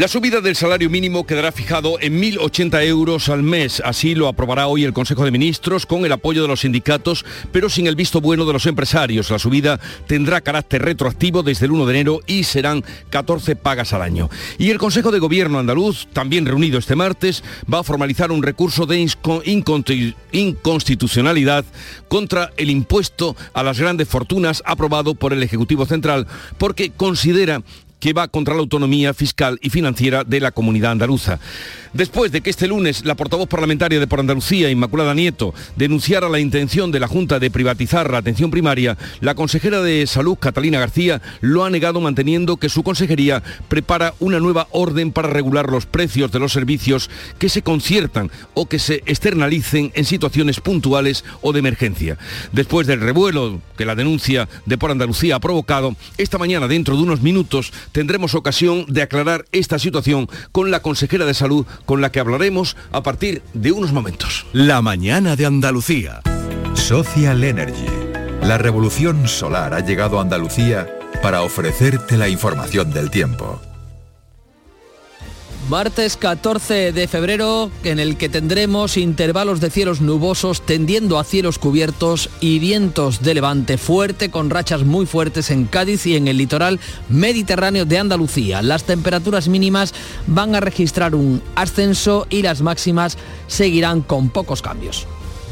La subida del salario mínimo quedará fijado en 1.080 euros al mes. Así lo aprobará hoy el Consejo de Ministros con el apoyo de los sindicatos, pero sin el visto bueno de los empresarios. La subida tendrá carácter retroactivo desde el 1 de enero y serán 14 pagas al año. Y el Consejo de Gobierno andaluz, también reunido este martes, va a formalizar un recurso de inconstitucionalidad contra el impuesto a las grandes fortunas aprobado por el Ejecutivo Central porque considera que va contra la autonomía fiscal y financiera de la comunidad andaluza. Después de que este lunes la portavoz parlamentaria de Por Andalucía, Inmaculada Nieto, denunciara la intención de la Junta de privatizar la atención primaria, la consejera de Salud, Catalina García, lo ha negado manteniendo que su consejería prepara una nueva orden para regular los precios de los servicios que se conciertan o que se externalicen en situaciones puntuales o de emergencia. Después del revuelo que la denuncia de Por Andalucía ha provocado, esta mañana, dentro de unos minutos, tendremos ocasión de aclarar esta situación con la consejera de Salud, con la que hablaremos a partir de unos momentos. La mañana de Andalucía. Social Energy. La revolución solar ha llegado a Andalucía para ofrecerte la información del tiempo. Martes 14 de febrero, en el que tendremos intervalos de cielos nubosos tendiendo a cielos cubiertos y vientos de levante fuerte con rachas muy fuertes en Cádiz y en el litoral mediterráneo de Andalucía. Las temperaturas mínimas van a registrar un ascenso y las máximas seguirán con pocos cambios.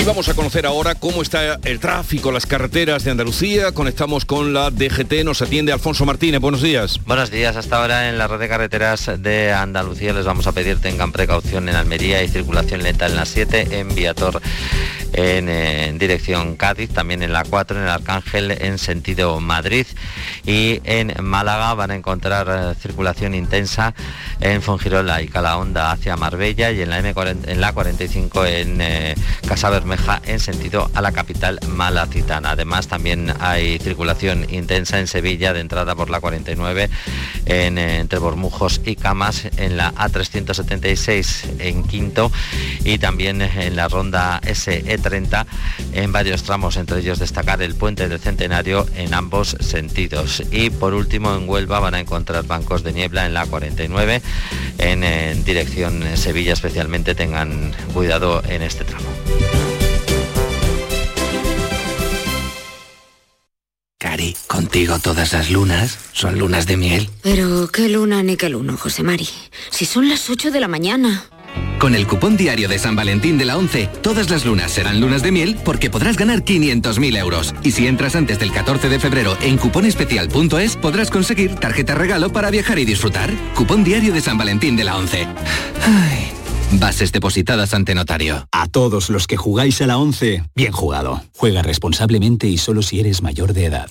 Y vamos a conocer ahora cómo está el tráfico, las carreteras de Andalucía. Conectamos con la DGT, nos atiende Alfonso Martínez. Buenos días. Buenos días. Hasta ahora en la red de carreteras de Andalucía les vamos a pedir tengan precaución en Almería y circulación lenta en la 7, en Viator en, dirección Cádiz, también en la 4, en el Arcángel en sentido Madrid y en Málaga van a encontrar eh, circulación intensa en Fongirola y Calahonda hacia Marbella y en la, M en la 45 en eh, Casa En sentido a la capital malacitana. Además también hay circulación intensa en Sevilla de entrada por la 49 en, eh, entre Bormujos y Camas en la A376 en Quinto y también en la ronda SE30 en varios tramos, entre ellos destacar el puente del Centenario en ambos sentidos. Y por último en Huelva van a encontrar bancos de niebla en la 49 en, en dirección Sevilla especialmente tengan cuidado en este tramo. Cari, contigo todas las lunas son lunas de miel. Pero qué luna ni qué luno, José Mari. Si son las 8 de la mañana. Con el cupón diario de San Valentín de la 11, todas las lunas serán lunas de miel porque podrás ganar 500.000 euros. Y si entras antes del 14 de febrero en cuponespecial.es, podrás conseguir tarjeta regalo para viajar y disfrutar. Cupón diario de San Valentín de la 11. Ay. Bases depositadas ante notario. A todos los que jugáis a la 11, bien jugado. Juega responsablemente y solo si eres mayor de edad.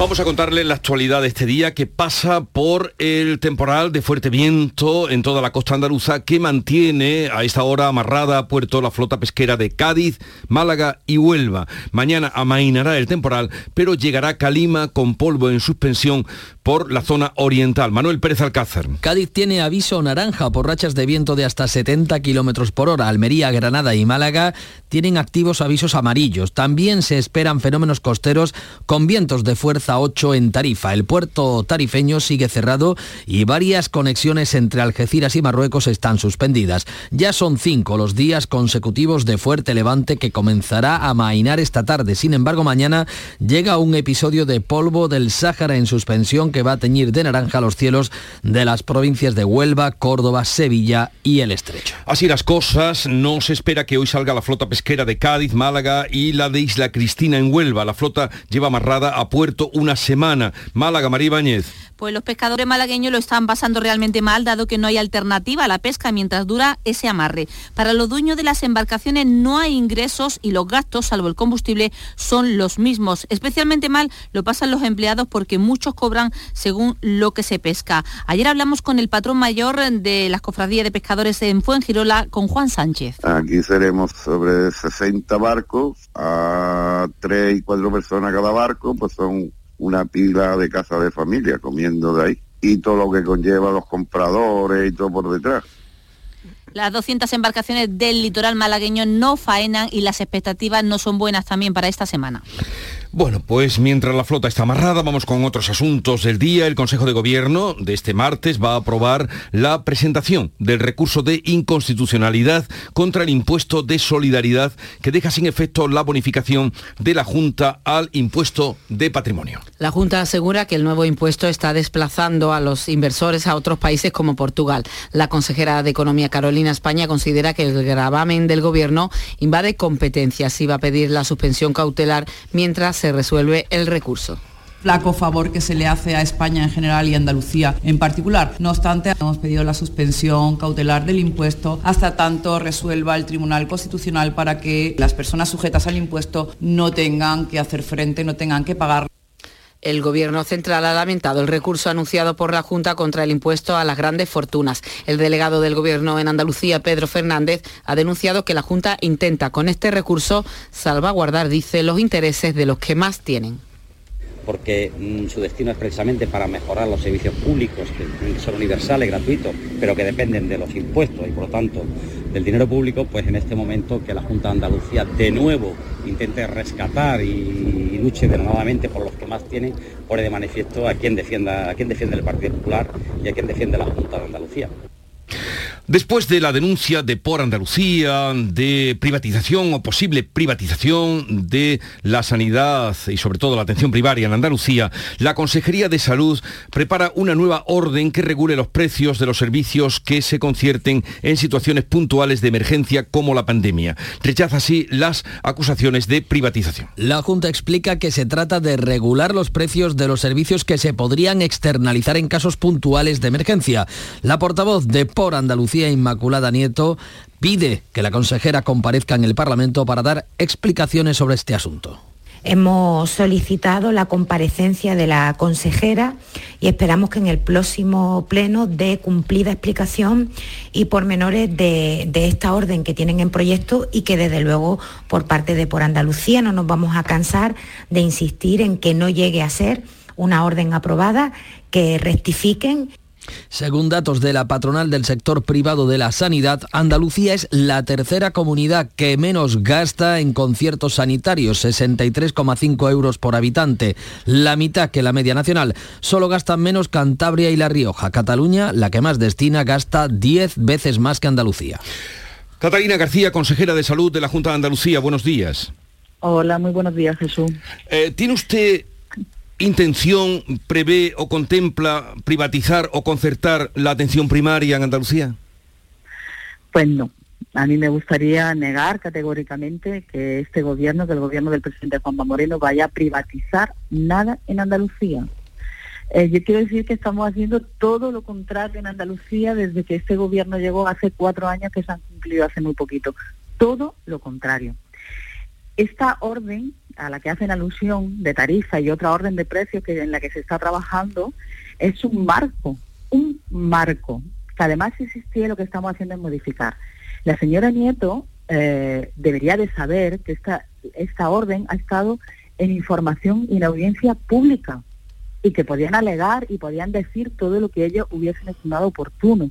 Vamos a contarle la actualidad de este día que pasa por el temporal de fuerte viento en toda la costa andaluza que mantiene a esta hora amarrada a puerto la flota pesquera de Cádiz, Málaga y Huelva. Mañana amainará el temporal, pero llegará Calima con polvo en suspensión por la zona oriental. Manuel Pérez Alcázar. Cádiz tiene aviso naranja por rachas de viento de hasta 70 kilómetros por hora. Almería, Granada y Málaga tienen activos avisos amarillos. También se esperan fenómenos costeros con vientos de fuerza hasta 8 en Tarifa. El puerto tarifeño sigue cerrado y varias conexiones entre Algeciras y Marruecos están suspendidas. Ya son cinco los días consecutivos de fuerte levante que comenzará a mainar esta tarde. Sin embargo, mañana llega un episodio de polvo del Sáhara en suspensión que va a teñir de naranja los cielos de las provincias de Huelva, Córdoba, Sevilla y el Estrecho. Así las cosas, no se espera que hoy salga la flota pesquera de Cádiz, Málaga y la de Isla Cristina en Huelva. La flota lleva amarrada a puerto una semana. Málaga, María Ibáñez. Pues los pescadores malagueños lo están pasando realmente mal, dado que no hay alternativa a la pesca mientras dura ese amarre. Para los dueños de las embarcaciones no hay ingresos y los gastos, salvo el combustible, son los mismos. Especialmente mal lo pasan los empleados porque muchos cobran según lo que se pesca. Ayer hablamos con el patrón mayor de las cofradías de pescadores en Fuengirola, con Juan Sánchez. Aquí seremos sobre 60 barcos, a 3 y 4 personas cada barco, pues son una pila de casa de familia comiendo de ahí. Y todo lo que conlleva los compradores y todo por detrás. Las 200 embarcaciones del litoral malagueño no faenan y las expectativas no son buenas también para esta semana. Bueno, pues mientras la flota está amarrada, vamos con otros asuntos del día. El Consejo de Gobierno de este martes va a aprobar la presentación del recurso de inconstitucionalidad contra el impuesto de solidaridad que deja sin efecto la bonificación de la Junta al impuesto de patrimonio. La Junta asegura que el nuevo impuesto está desplazando a los inversores a otros países como Portugal. La consejera de Economía Carolina España considera que el gravamen del Gobierno invade competencias y va a pedir la suspensión cautelar mientras se resuelve el recurso flaco favor que se le hace a España en general y Andalucía en particular. No obstante, hemos pedido la suspensión cautelar del impuesto hasta tanto resuelva el Tribunal Constitucional para que las personas sujetas al impuesto no tengan que hacer frente, no tengan que pagar. El Gobierno central ha lamentado el recurso anunciado por la Junta contra el impuesto a las grandes fortunas. El delegado del Gobierno en Andalucía, Pedro Fernández, ha denunciado que la Junta intenta con este recurso salvaguardar, dice, los intereses de los que más tienen porque mm, su destino es precisamente para mejorar los servicios públicos, que son universales, gratuitos, pero que dependen de los impuestos y por lo tanto del dinero público, pues en este momento que la Junta de Andalucía de nuevo intente rescatar y, luche nuevamente por los que más tienen, pone de manifiesto a quien defienda, a quien defiende el Partido Popular y a quien defiende la Junta de Andalucía. Después de la denuncia de Por Andalucía, de privatización o posible privatización de la sanidad y sobre todo la atención primaria en Andalucía, la Consejería de Salud prepara una nueva orden que regule los precios de los servicios que se concierten en situaciones puntuales de emergencia como la pandemia. Rechaza así las acusaciones de privatización. La Junta explica que se trata de regular los precios de los servicios que se podrían externalizar en casos puntuales de emergencia. La portavoz de Por Andalucía Inmaculada Nieto pide que la consejera comparezca en el Parlamento para dar explicaciones sobre este asunto. Hemos solicitado la comparecencia de la consejera y esperamos que en el próximo pleno dé cumplida explicación y pormenores de, de esta orden que tienen en proyecto y que desde luego por parte de Por Andalucía no nos vamos a cansar de insistir en que no llegue a ser una orden aprobada, que rectifiquen según datos de la patronal del sector privado de la sanidad, Andalucía es la tercera comunidad que menos gasta en conciertos sanitarios, 63,5 euros por habitante, la mitad que la media nacional. Solo gastan menos Cantabria y La Rioja. Cataluña, la que más destina, gasta 10 veces más que Andalucía. Catalina García, consejera de salud de la Junta de Andalucía, buenos días. Hola, muy buenos días, Jesús. Eh, ¿Tiene usted intención prevé o contempla privatizar o concertar la atención primaria en Andalucía? Pues no. A mí me gustaría negar categóricamente que este gobierno, que el gobierno del presidente Juanma Moreno, vaya a privatizar nada en Andalucía. Eh, yo quiero decir que estamos haciendo todo lo contrario en Andalucía desde que este gobierno llegó hace cuatro años que se han cumplido hace muy poquito. Todo lo contrario. Esta orden a la que hacen alusión de tarifa y otra orden de precios que en la que se está trabajando es un marco, un marco, que además existía lo que estamos haciendo es modificar. La señora Nieto eh, debería de saber que esta, esta orden ha estado en información y en audiencia pública y que podían alegar y podían decir todo lo que ellos hubiesen estimado oportuno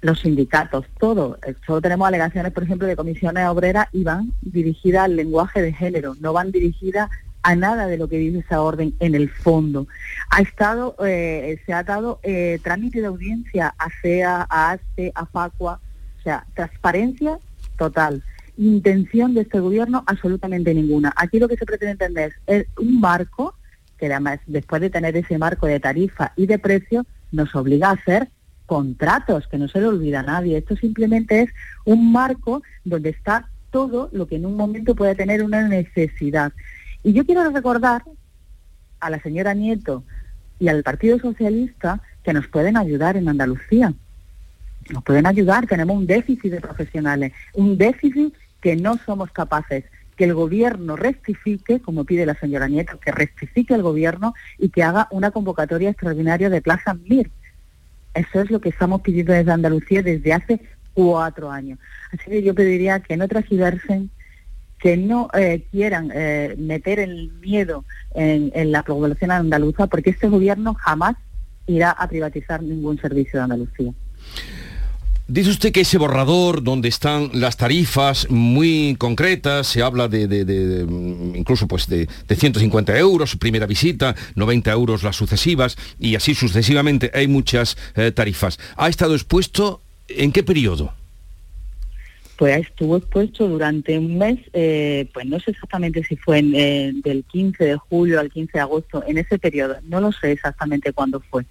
los sindicatos, todo. Eh, solo tenemos alegaciones, por ejemplo, de comisiones obreras y van dirigidas al lenguaje de género, no van dirigidas a nada de lo que dice esa orden en el fondo. Ha estado, eh, se ha dado eh, trámite de audiencia a CEA, a ASTE, a FACUA, o sea, transparencia total. Intención de este gobierno absolutamente ninguna. Aquí lo que se pretende entender es un marco que además después de tener ese marco de tarifa y de precio nos obliga a hacer contratos, que no se le olvida a nadie. Esto simplemente es un marco donde está todo lo que en un momento puede tener una necesidad. Y yo quiero recordar a la señora Nieto y al Partido Socialista que nos pueden ayudar en Andalucía. Nos pueden ayudar, tenemos un déficit de profesionales, un déficit que no somos capaces que el gobierno rectifique, como pide la señora Nieto, que rectifique el gobierno y que haga una convocatoria extraordinaria de Plaza MIR. Eso es lo que estamos pidiendo desde Andalucía desde hace cuatro años. Así que yo pediría que no transgiversen, que no eh, quieran eh, meter el miedo en la población andaluza, porque este gobierno jamás irá a privatizar ningún servicio de Andalucía. Dice usted que ese borrador donde están las tarifas muy concretas, se habla de, de, incluso pues de, de 150 euros primera visita, 90 euros las sucesivas y así sucesivamente hay muchas eh, tarifas. ¿Ha estado expuesto en qué periodo? Pues estuvo expuesto durante un mes, eh, pues no sé exactamente si fue en, eh, del 15 de julio al 15 de agosto, en ese periodo, no lo sé exactamente cuándo fue,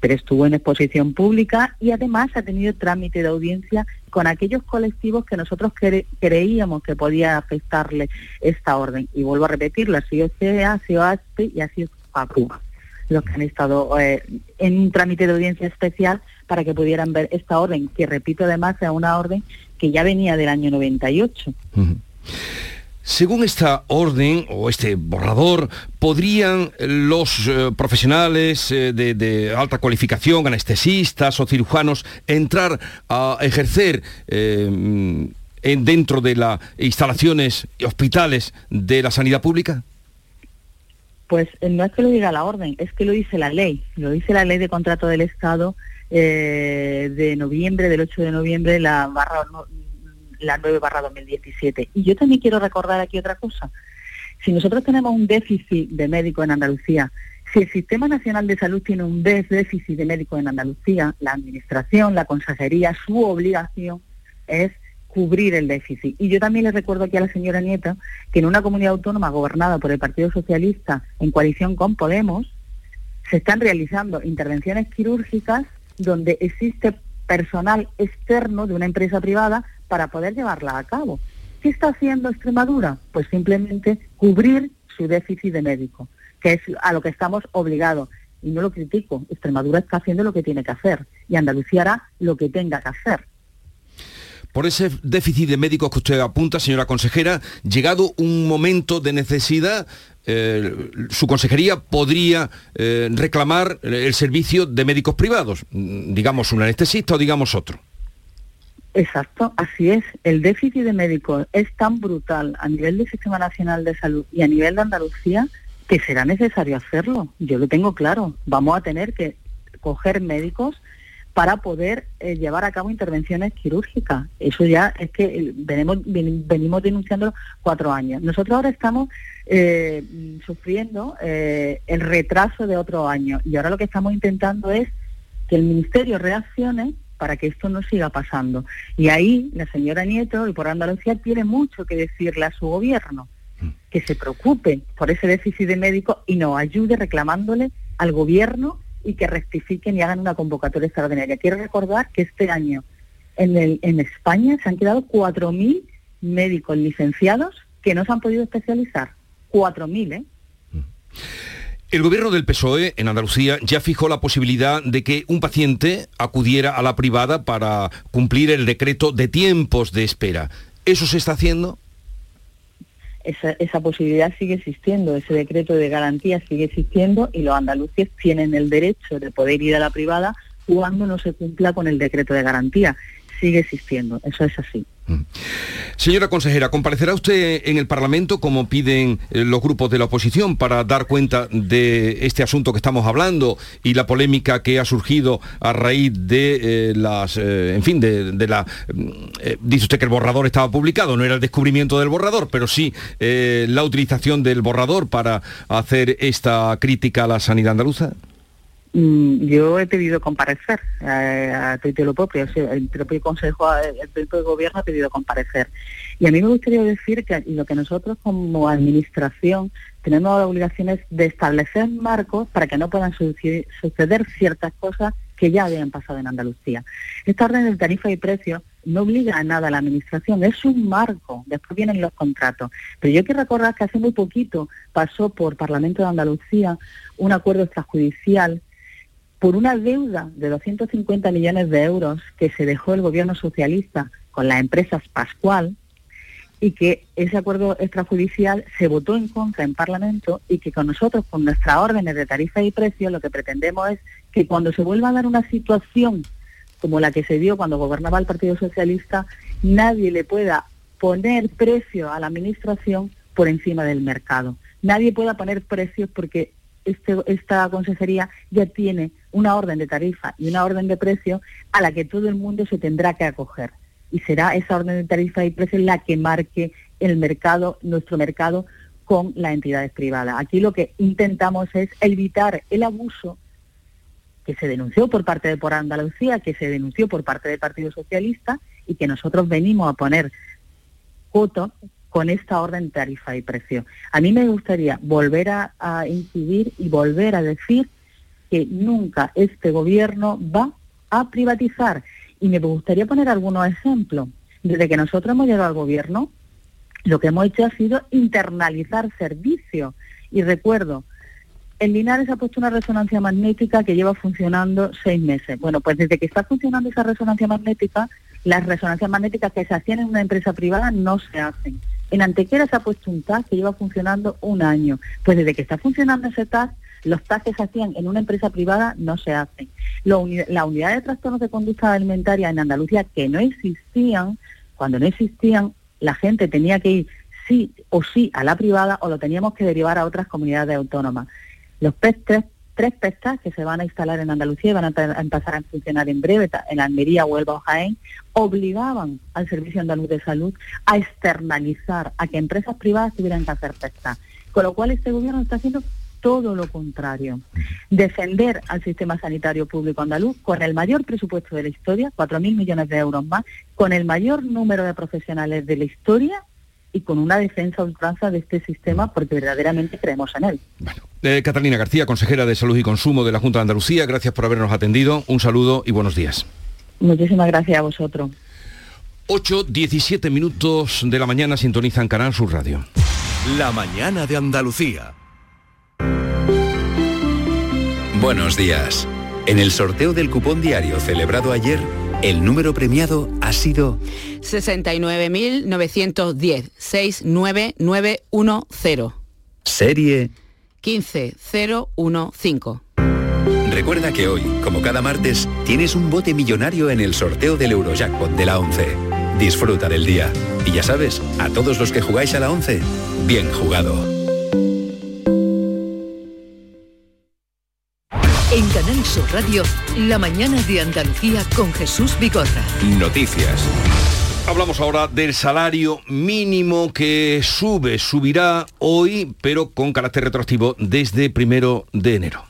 pero estuvo en exposición pública y además ha tenido trámite de audiencia con aquellos colectivos que nosotros cre- creíamos que podía afectarle esta orden. Y vuelvo a repetirlo, ha sido CEA, ha sido ASPE y ha sido FACU los que han estado eh, en un trámite de audiencia especial para que pudieran ver esta orden, que repito además es una orden que ya venía del año 98. Según esta orden o este borrador, ¿podrían los eh, profesionales eh, de, de alta cualificación, anestesistas o cirujanos, entrar a ejercer eh, en- dentro de las instalaciones y hospitales de la sanidad pública? Pues no es que lo diga la orden, es que lo dice la ley. Lo dice la ley de contrato del Estado eh, de noviembre, del 8 de noviembre, la barra la 9 barra 2017. Y yo también quiero recordar aquí otra cosa. Si nosotros tenemos un déficit de médicos en Andalucía, si el Sistema Nacional de Salud tiene un dé- déficit de médicos en Andalucía, la Administración, la Consejería, su obligación es cubrir el déficit. Y yo también le recuerdo aquí a la señora Nieta que en una comunidad autónoma gobernada por el Partido Socialista en coalición con Podemos, se están realizando intervenciones quirúrgicas donde existe personal externo de una empresa privada para poder llevarla a cabo. ¿Qué está haciendo Extremadura? Pues simplemente cubrir su déficit de médico, que es a lo que estamos obligados. Y no lo critico, Extremadura está haciendo lo que tiene que hacer y Andalucía hará lo que tenga que hacer. Por ese déficit de médicos que usted apunta, señora consejera, llegado un momento de necesidad, eh, su consejería podría eh, reclamar el servicio de médicos privados, digamos un anestesista o digamos otro. Exacto, así es. El déficit de médicos es tan brutal a nivel del Sistema Nacional de Salud y a nivel de Andalucía que será necesario hacerlo. Yo lo tengo claro. Vamos a tener que coger médicos para poder eh, llevar a cabo intervenciones quirúrgicas. Eso ya es que eh, venimos, ven- venimos denunciando cuatro años. Nosotros ahora estamos eh, mm, sufriendo eh, el retraso de otro año y ahora lo que estamos intentando es que el Ministerio reaccione para que esto no siga pasando. Y ahí la señora Nieto y por Andalucía tiene mucho que decirle a su gobierno, que se preocupe por ese déficit de médicos y nos ayude reclamándole al gobierno y que rectifiquen y hagan una convocatoria extraordinaria. Quiero recordar que este año en, España se han quedado 4.000 médicos licenciados que no se han podido especializar. 4.000, ¿eh? El gobierno del PSOE en Andalucía ya fijó la posibilidad de que un paciente acudiera a la privada para cumplir el decreto de tiempos de espera. ¿Eso se está haciendo? Esa, esa posibilidad sigue existiendo, ese decreto de garantía sigue existiendo y los andaluces tienen el derecho de poder ir a la privada cuando no se cumpla con el decreto de garantía. Sigue existiendo, eso es así. Señora consejera, ¿comparecerá usted en el Parlamento como piden eh, los grupos de la oposición para dar cuenta de este asunto que estamos hablando y la polémica que ha surgido a raíz de eh, las, eh, en fin, de, la... mm, dice usted que el borrador estaba publicado, no era el descubrimiento del borrador, pero sí la utilización del borrador para hacer esta crítica a la sanidad andaluza? Mm, Yo he pedido comparecer eh, a título propio, o sea, el propio Consejo, eh, el propio Gobierno ha pedido comparecer. Y a mí me gustaría decir que lo que nosotros como Administración tenemos la obligación es de establecer marcos para que no puedan suceder ciertas cosas que ya habían pasado en Andalucía. Esta orden de tarifa y precios no obliga a nada a la Administración, es un marco, después vienen los contratos. Pero yo quiero recordar que hace muy poquito pasó por Parlamento de Andalucía un acuerdo extrajudicial por una deuda de 250 millones de euros que se dejó el gobierno socialista con las empresas Pascual y que ese acuerdo extrajudicial se votó en contra en Parlamento y que con nosotros, con nuestras órdenes de tarifa y precio, lo que pretendemos es que cuando se vuelva a dar una situación como la que se dio cuando gobernaba el Partido Socialista, nadie le pueda poner precio a la Administración por encima del mercado. Nadie pueda poner precios porque este- esta consejería ya tiene una orden de tarifa y una orden de precio a la que todo el mundo se tendrá que acoger. Y será esa orden de tarifa y precio la que marque el mercado, nuestro mercado, con las entidades privadas. Aquí lo que intentamos es evitar el abuso que se denunció por parte de Por Andalucía, que se denunció por parte del Partido Socialista y que nosotros venimos a poner coto con esta orden de tarifa y precio. A mí me gustaría volver a, a incidir y volver a decir que nunca este gobierno va a privatizar. Y me gustaría poner algunos ejemplos. Desde que nosotros hemos llegado al gobierno, lo que hemos hecho ha sido internalizar servicios. Y recuerdo, en Linares ha puesto una resonancia magnética que lleva funcionando seis meses. Bueno, pues desde que está funcionando esa resonancia magnética, las resonancias magnéticas que se hacían en una empresa privada no se hacen. En Antequera se ha puesto un TAC que lleva funcionando un año. Pues desde que está funcionando ese TAC, los TAC que se hacían en una empresa privada no se hacen. La unidad de trastornos de conducta alimentaria en Andalucía, que no existían, cuando no existían, la gente tenía que ir sí o sí a la privada o lo teníamos que derivar a otras comunidades autónomas. Los PES, tres, tres PESTAS que se van a instalar en Andalucía y van a, empezar a funcionar en breve en Almería, Huelva o Jaén, obligaban al Servicio Andaluz de Salud a externalizar, a que empresas privadas tuvieran que hacer PESTAS. Con lo cual este gobierno está haciendo todo lo contrario. Defender al sistema sanitario público andaluz con el mayor presupuesto de la historia, 4.000 millones de euros más, con el mayor número de profesionales de la historia y con una defensa a ultranza de este sistema porque verdaderamente creemos en él. Eh, Catalina García, consejera de Salud y Consumo de la Junta de Andalucía, gracias por habernos atendido. Un saludo y buenos días. Muchísimas gracias a vosotros. 8, 17 minutos de la mañana sintonizan Canal Sur Radio. La mañana de Andalucía. Buenos días. En el sorteo del cupón diario celebrado ayer, el número premiado ha sido 69.910, 69910, serie. 15015. Recuerda que hoy, como cada martes, tienes un bote millonario en el sorteo del Eurojackpot de la 11. Disfruta del día. Y ya sabes, a todos los que jugáis a la 11, bien jugado. En Canal Sur Radio, la mañana de Andalucía con Jesús Vigorra. Noticias. Hablamos ahora del salario mínimo que sube, subirá hoy, pero con carácter retroactivo desde primero de enero.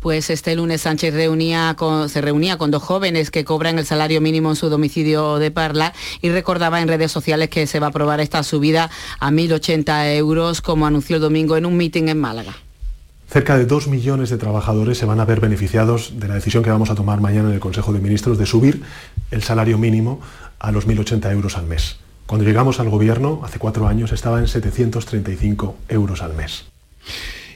Pues este lunes Sánchez reunía con- se reunía con dos jóvenes que cobran el salario mínimo en su domicilio de Parla y recordaba en redes sociales que se va a aprobar esta subida a 1.080 euros, como anunció el domingo en un mitin en Málaga. Cerca de dos millones de trabajadores se van a ver beneficiados de la decisión que vamos a tomar mañana en el Consejo de Ministros de subir el salario mínimo a los 1.080 euros al mes. Cuando llegamos al gobierno, hace cuatro años, estaba en 735 euros al mes.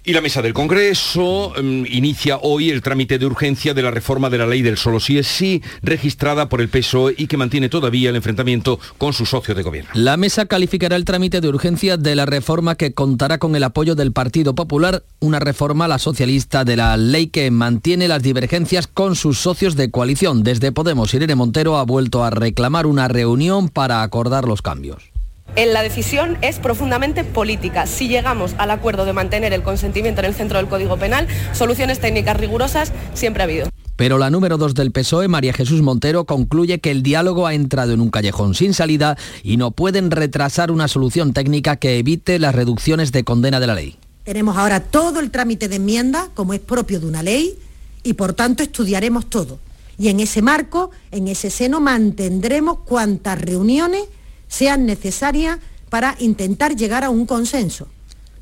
Y la mesa del Congreso mm, inicia hoy el trámite de urgencia de la reforma de la ley del solo sí es sí, registrada por el PSOE y que mantiene todavía el enfrentamiento con su socio de gobierno. La mesa calificará el trámite de urgencia de la reforma que contará con el apoyo del Partido Popular, una reforma la socialista de la ley que mantiene las divergencias con sus socios de coalición. Desde Podemos, Irene Montero ha vuelto a reclamar una reunión para acordar los cambios. La decisión es profundamente política. Si llegamos al acuerdo de mantener el consentimiento en el centro del Código Penal, soluciones técnicas rigurosas siempre ha habido. Pero la número dos del PSOE, María Jesús Montero, concluye que el diálogo ha entrado en un callejón sin salida y no pueden retrasar una solución técnica que evite las reducciones de condena de la ley. Tenemos ahora todo el trámite de enmienda, como es propio de una ley, y por tanto estudiaremos todo. Y en ese marco, en ese seno, mantendremos cuantas reuniones sean necesarias para intentar llegar a un consenso.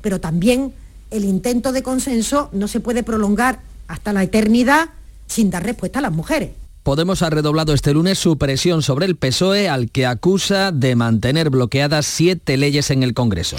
Pero también el intento de consenso no se puede prolongar hasta la eternidad sin dar respuesta a las mujeres. Podemos ha redoblado este lunes su presión sobre el PSOE al que acusa de mantener bloqueadas siete leyes en el Congreso.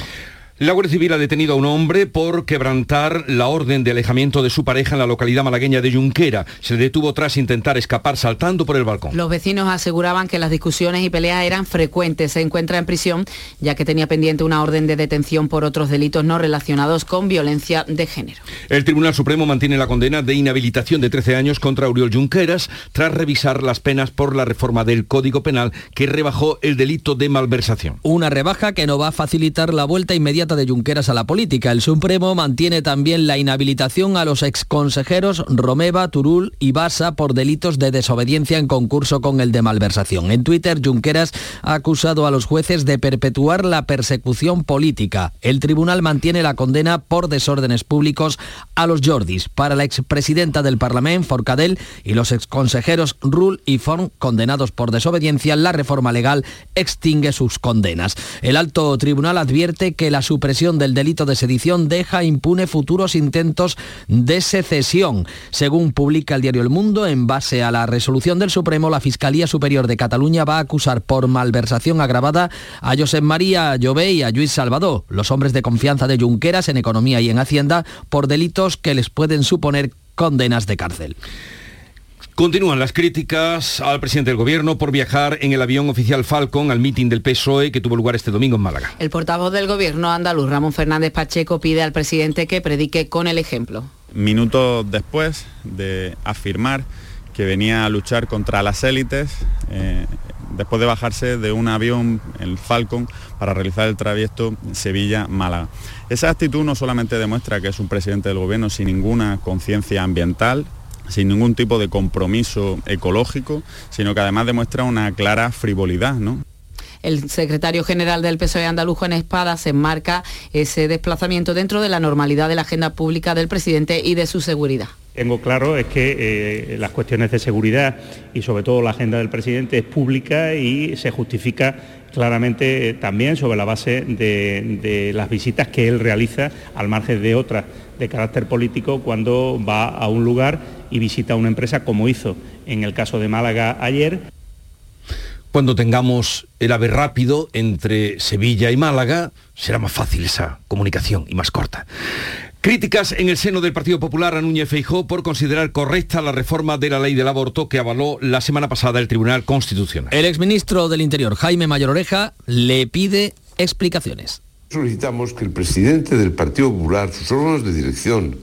La Guardia Civil ha detenido a un hombre por quebrantar la orden de alejamiento de su pareja en la localidad malagueña de Junquera. Se le detuvo tras intentar escapar saltando por el balcón. Los vecinos aseguraban que las discusiones y peleas eran frecuentes. Se encuentra en prisión ya que tenía pendiente una orden de detención por otros delitos no relacionados con violencia de género. El Tribunal Supremo mantiene la condena de inhabilitación de 13 años contra Uriol Junqueras tras revisar las penas por la reforma del Código Penal que rebajó el delito de malversación. Una rebaja que no va a facilitar la vuelta inmediata de Junqueras a la política. El Supremo mantiene también la inhabilitación a los exconsejeros Romeva, Turul y Basa por delitos de desobediencia en concurso con el de malversación. En Twitter, Junqueras ha acusado a los jueces de perpetuar la persecución política. El tribunal mantiene la condena por desórdenes públicos a los Jordis. Para la expresidenta del Parlamento, Forcadell, y los exconsejeros Rull y Forn, condenados por desobediencia, la reforma legal extingue sus condenas. El alto tribunal advierte que la supresión del delito de sedición deja impune futuros intentos de secesión. Según publica el diario El Mundo, en base a la resolución del Supremo, la Fiscalía Superior de Cataluña va a acusar por malversación agravada a Josep María Llobé y a Luis Salvador, los hombres de confianza de Junqueras en economía y en hacienda, por delitos que les pueden suponer condenas de cárcel. Continúan las críticas al presidente del gobierno por viajar en el avión oficial Falcon al mitin del PSOE que tuvo lugar este domingo en Málaga. El portavoz del gobierno andaluz, Ramón Fernández Pacheco, pide al presidente que predique con el ejemplo. Minutos después de afirmar que venía a luchar contra las élites, eh, después de bajarse de un avión, el Falcon, para realizar el trayecto Sevilla-Málaga. Esa actitud no solamente demuestra que es un presidente del gobierno sin ninguna conciencia ambiental, sin ningún tipo de compromiso ecológico, sino que además demuestra una clara frivolidad, ¿no? El secretario general del PSOE andaluz en Espada se enmarca ese desplazamiento dentro de la normalidad de la agenda pública del presidente y de su seguridad. Tengo claro es que eh, las cuestiones de seguridad y sobre todo la agenda del presidente es pública y se justifica claramente eh, también sobre la base de, las visitas que él realiza al margen de otras de carácter político cuando va a un lugar y visita una empresa como hizo en el caso de Málaga ayer. Cuando tengamos el ave rápido entre Sevilla y Málaga, será más fácil esa comunicación y más corta. Críticas en el seno del Partido Popular a Núñez Feijó por considerar correcta la reforma de la ley del aborto que avaló la semana pasada el Tribunal Constitucional. El exministro del Interior, Jaime Mayor Oreja, le pide explicaciones. Solicitamos que el presidente del Partido Popular, sus órganos de dirección,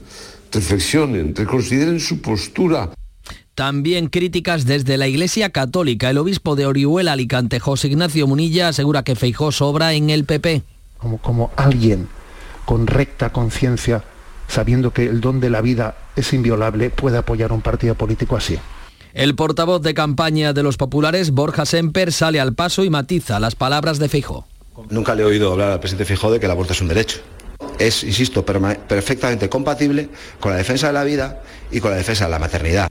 reflexionen, reconsideren su postura. También críticas desde la Iglesia Católica. El obispo de Orihuela, Alicante, José Ignacio Munilla, asegura que Feijó sobra en el PP. Como, como alguien con recta conciencia, sabiendo que el don de la vida es inviolable, puede apoyar un partido político así. El portavoz de campaña de los populares, Borja Semper, sale al paso y matiza las palabras de Feijó. Nunca le he oído hablar al presidente Feijó de que el aborto es un derecho. Es, insisto, perfectamente compatible con la defensa de la vida y con la defensa de la maternidad.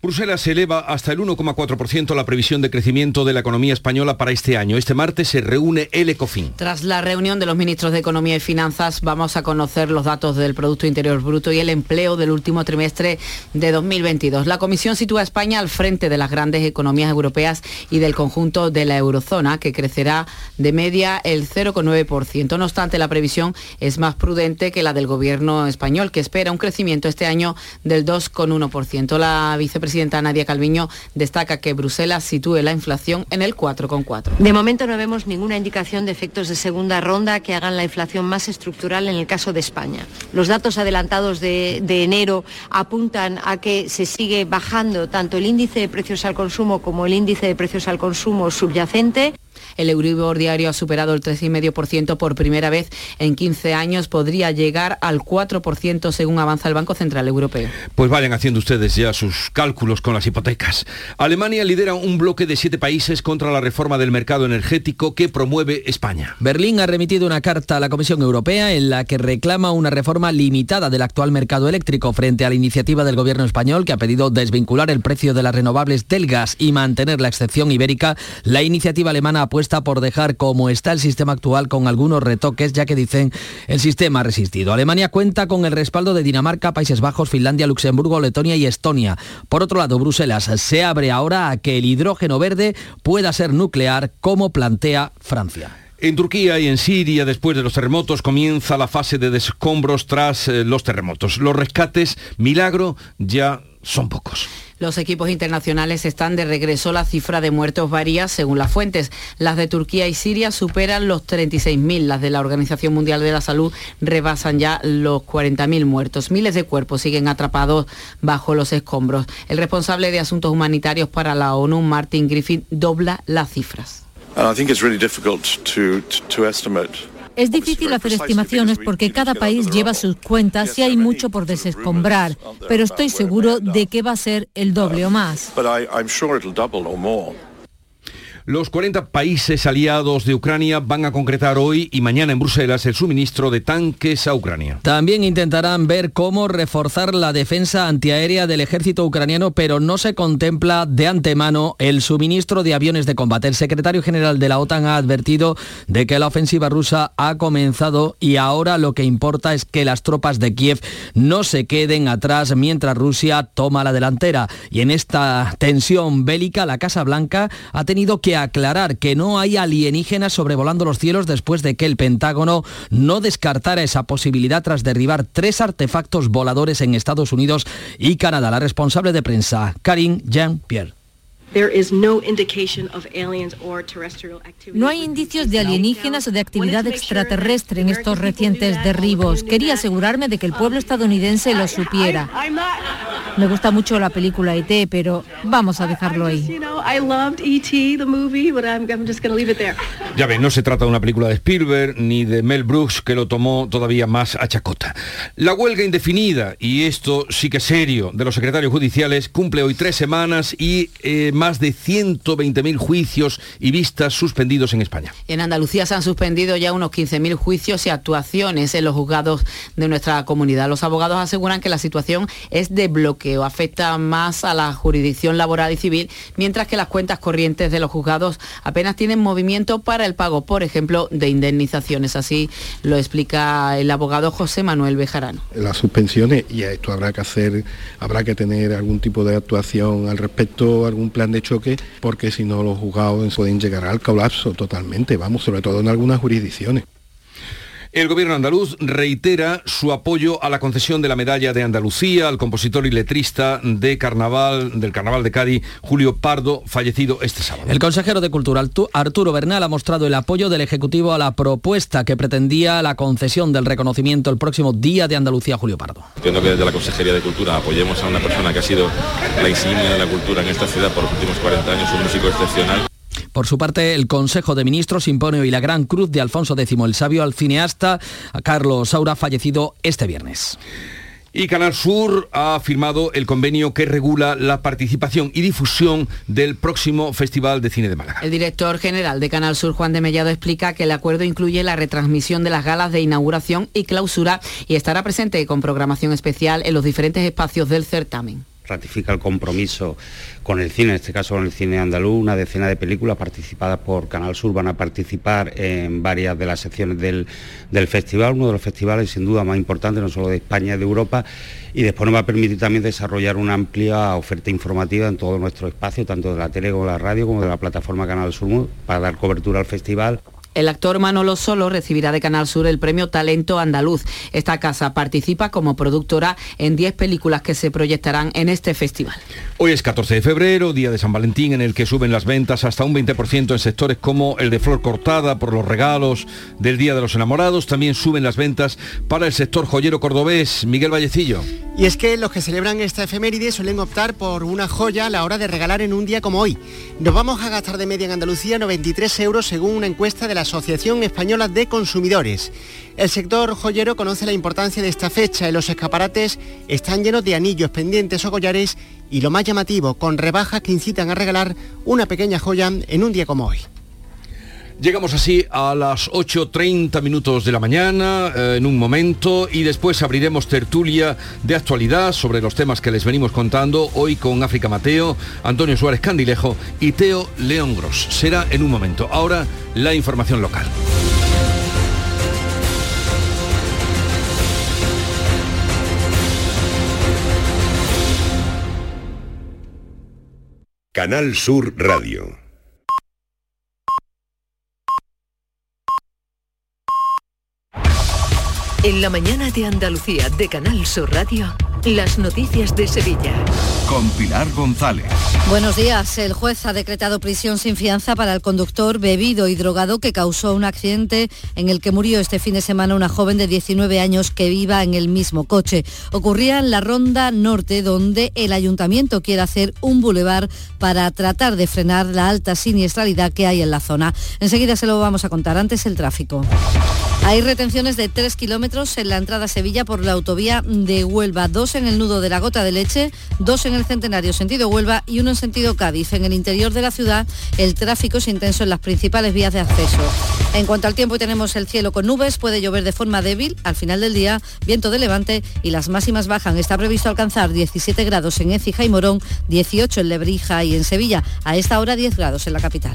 Bruselas eleva hasta el 1,4% la previsión de crecimiento de la economía española para este año. Este martes se reúne el ECOFIN. Tras la reunión de los ministros de Economía y Finanzas, vamos a conocer los datos del Producto Interior Bruto y el empleo del último trimestre de 2022. La Comisión sitúa a España al frente de las grandes economías europeas y del conjunto de la eurozona, que crecerá de media el 0,9%. No obstante, la previsión es más prudente que la del gobierno español, que espera un crecimiento este año del 2,1%. La vicepresidenta presidenta Nadia Calviño destaca que Bruselas sitúe la inflación en el 4,4. De momento no vemos ninguna indicación de efectos de segunda ronda que hagan la inflación más estructural en el caso de España. Los datos adelantados de, de enero apuntan a que se sigue bajando tanto el índice de precios al consumo como el índice de precios al consumo subyacente. El Euribor diario ha superado el 3,5% por primera vez en 15 años. Podría llegar al 4% según avanza el Banco Central Europeo. Pues vayan haciendo ustedes ya sus cálculos con las hipotecas. Alemania lidera un bloque de siete países contra la reforma del mercado energético que promueve España. Berlín ha remitido una carta a la Comisión Europea en la que reclama una reforma limitada del actual mercado eléctrico frente a la iniciativa del gobierno español que ha pedido desvincular el precio de las renovables del gas y mantener la excepción ibérica. La iniciativa alemana ha puesto por dejar como está el sistema actual con algunos retoques, ya que dicen el sistema ha resistido. Alemania cuenta con el respaldo de Dinamarca, Países Bajos, Finlandia, Luxemburgo, Letonia y Estonia. Por otro lado, Bruselas se abre ahora a que el hidrógeno verde pueda ser nuclear como plantea Francia. En Turquía y en Siria, después de los terremotos, comienza la fase de descombros tras eh, los terremotos. Los rescates, milagro, ya son pocos. Los equipos internacionales están de regreso. La cifra de muertos varía según las fuentes. Las de Turquía y Siria superan los 36.000. Las de la Organización Mundial de la Salud rebasan ya los 40.000 muertos. Miles de cuerpos siguen atrapados bajo los escombros. El responsable de asuntos humanitarios para la ONU, Martin Griffith, dobla las cifras. Es difícil hacer estimaciones porque cada país lleva sus cuentas y hay mucho por desescombrar, pero estoy seguro de que va a ser el doble o más. Los 40 países aliados de Ucrania van a concretar hoy y mañana en Bruselas el suministro de tanques a Ucrania. También intentarán ver cómo reforzar la defensa antiaérea del ejército ucraniano, pero no se contempla de antemano el suministro de aviones de combate. El secretario general de la OTAN ha advertido de que la ofensiva rusa ha comenzado y ahora lo que importa es que las tropas de Kiev no se queden atrás mientras Rusia toma la delantera. Y en esta tensión bélica, la Casa Blanca ha tenido que aclarar que no hay alienígenas sobrevolando los cielos después de que el Pentágono no descartara esa posibilidad tras derribar tres artefactos voladores en Estados Unidos y Canadá. La responsable de prensa, Karine Jean-Pierre. No hay indicios de alienígenas o de actividad extraterrestre en estos recientes derribos. Quería asegurarme de que el pueblo estadounidense lo supiera. Me gusta mucho la película ET, pero vamos a dejarlo ahí. Ya ven, no se trata de una película de Spielberg ni de Mel Brooks que lo tomó todavía más a chacota. La huelga indefinida, y esto sí que es serio, de los secretarios judiciales cumple hoy tres semanas y eh, más de 120.000 juicios y vistas suspendidos en España. En Andalucía se han suspendido ya unos 15.000 juicios y actuaciones en los juzgados de nuestra comunidad. Los abogados aseguran que la situación es de bloqueo, afecta más a la jurisdicción laboral y civil, mientras que las cuentas corrientes de los juzgados apenas tienen movimiento para el pago, por ejemplo, de indemnizaciones. Así lo explica el abogado José Manuel Bejarano. Las suspensiones, y a esto habrá que hacer, habrá que tener algún tipo de actuación al respecto, algún plan de choque, porque si no los juzgados pueden llegar al colapso totalmente, vamos, sobre todo en algunas jurisdicciones. El gobierno andaluz reitera su apoyo a la concesión de la medalla de Andalucía al compositor y letrista de Carnaval, del Carnaval de Cádiz, Julio Pardo, fallecido este sábado. El consejero de Cultura, Arturo Bernal, ha mostrado el apoyo del Ejecutivo a la propuesta que pretendía la concesión del reconocimiento el próximo Día de Andalucía a Julio Pardo. Entiendo que desde la Consejería de Cultura apoyemos a una persona que ha sido la insignia de la cultura en esta ciudad por los últimos 40 años, un músico excepcional. Por su parte, el Consejo de Ministros impone hoy la Gran Cruz de Alfonso X el Sabio al cineasta Carlos Saura, fallecido este viernes. Y Canal Sur ha firmado el convenio que regula la participación y difusión del próximo Festival de Cine de Málaga. El director general de Canal Sur, Juan de Mellado, explica que el acuerdo incluye la retransmisión de las galas de inauguración y clausura y estará presente con programación especial en los diferentes espacios del certamen ratifica el compromiso con el cine, en este caso con el cine andaluz, una decena de películas participadas por Canal Sur van a participar en varias de las secciones del, festival, uno de los festivales sin duda más importantes, no solo de España, de Europa, y después nos va a permitir también desarrollar una amplia oferta informativa en todo nuestro espacio, tanto de la tele como de la radio, como de la plataforma Canal Sur, para dar cobertura al festival. El actor Manolo Solo recibirá de Canal Sur el premio Talento Andaluz. Esta casa participa como productora en 10 películas que se proyectarán en este festival. Hoy es 14 de febrero, día de San Valentín, en el que suben las ventas hasta un 20% en sectores como el de flor cortada por los regalos del Día de los Enamorados. También suben las ventas para el sector joyero cordobés. Miguel Vallecillo. Y es que los que celebran esta efeméride suelen optar por una joya a la hora de regalar en un día como hoy. Nos vamos a gastar de media en Andalucía 93 euros según una encuesta de la Asociación Española de Consumidores. El sector joyero conoce la importancia de esta fecha y los escaparates están llenos de anillos, pendientes o collares y lo más llamativo, con rebajas que incitan a regalar una pequeña joya en un día como hoy. Llegamos así a las 8.30 minutos de la mañana, eh, en un momento, y después abriremos tertulia de actualidad sobre los temas que les venimos contando, hoy con África Mateo, Antonio Suárez Candilejo y Teo León Gros. Será en un momento. Ahora la información local. Canal Sur Radio. En la mañana de Andalucía de Canal Sur Radio, las noticias de Sevilla. Con Pilar González. Buenos días. El juez ha decretado prisión sin fianza para el conductor bebido y drogado que causó un accidente en el que murió este fin de semana una joven de 19 años que viva en el mismo coche. Ocurría en la Ronda Norte, donde el ayuntamiento quiere hacer un bulevar para tratar de frenar la alta siniestralidad que hay en la zona. Enseguida se lo vamos a contar. Antes el tráfico. Hay retenciones de 3 kilómetros en la entrada a Sevilla por la autovía de Huelva, dos en el nudo de la Gota de Leche, dos en el Centenario sentido Huelva y uno en sentido Cádiz. En el interior de la ciudad el tráfico es intenso en las principales vías de acceso. En cuanto al tiempo tenemos el cielo con nubes, puede llover de forma débil al final del día, viento de levante y las máximas bajan. Está previsto alcanzar 17 grados en Écija y Morón, 18 en Lebrija y en Sevilla. A esta hora 10 grados en la capital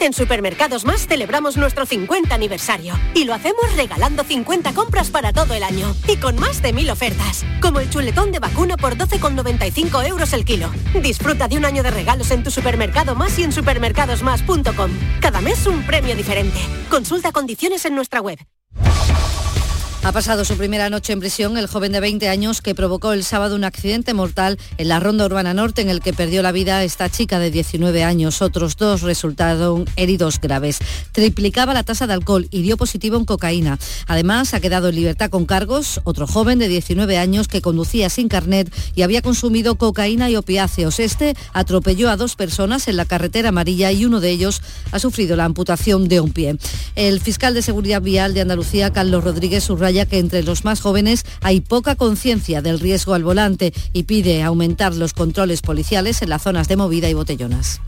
En Supermercados Más celebramos nuestro 50 aniversario y lo hacemos regalando 50 compras para todo el año y con más de mil ofertas, como el chuletón de vacuno por 12,95 euros el kilo. Disfruta de un año de regalos en tu supermercado más y en supermercadosmás.com. Cada mes un premio diferente. Consulta condiciones en nuestra web. Ha pasado su primera noche en prisión el joven de 20 años que provocó el sábado un accidente mortal en la Ronda Urbana Norte en el que perdió la vida esta chica de 19 años. Otros dos resultaron heridos graves. Triplicaba la tasa de alcohol y dio positivo en cocaína. Además, ha quedado en libertad con cargos otro joven de 19 años que conducía sin carnet y había consumido cocaína y opiáceos. Este atropelló a dos personas en la carretera amarilla y uno de ellos ha sufrido la amputación de un pie. El fiscal de Seguridad Vial de Andalucía, Carlos Rodríguez ya que entre los más jóvenes hay poca conciencia del riesgo al volante y pide aumentar los controles policiales en las zonas de movida y botellonas.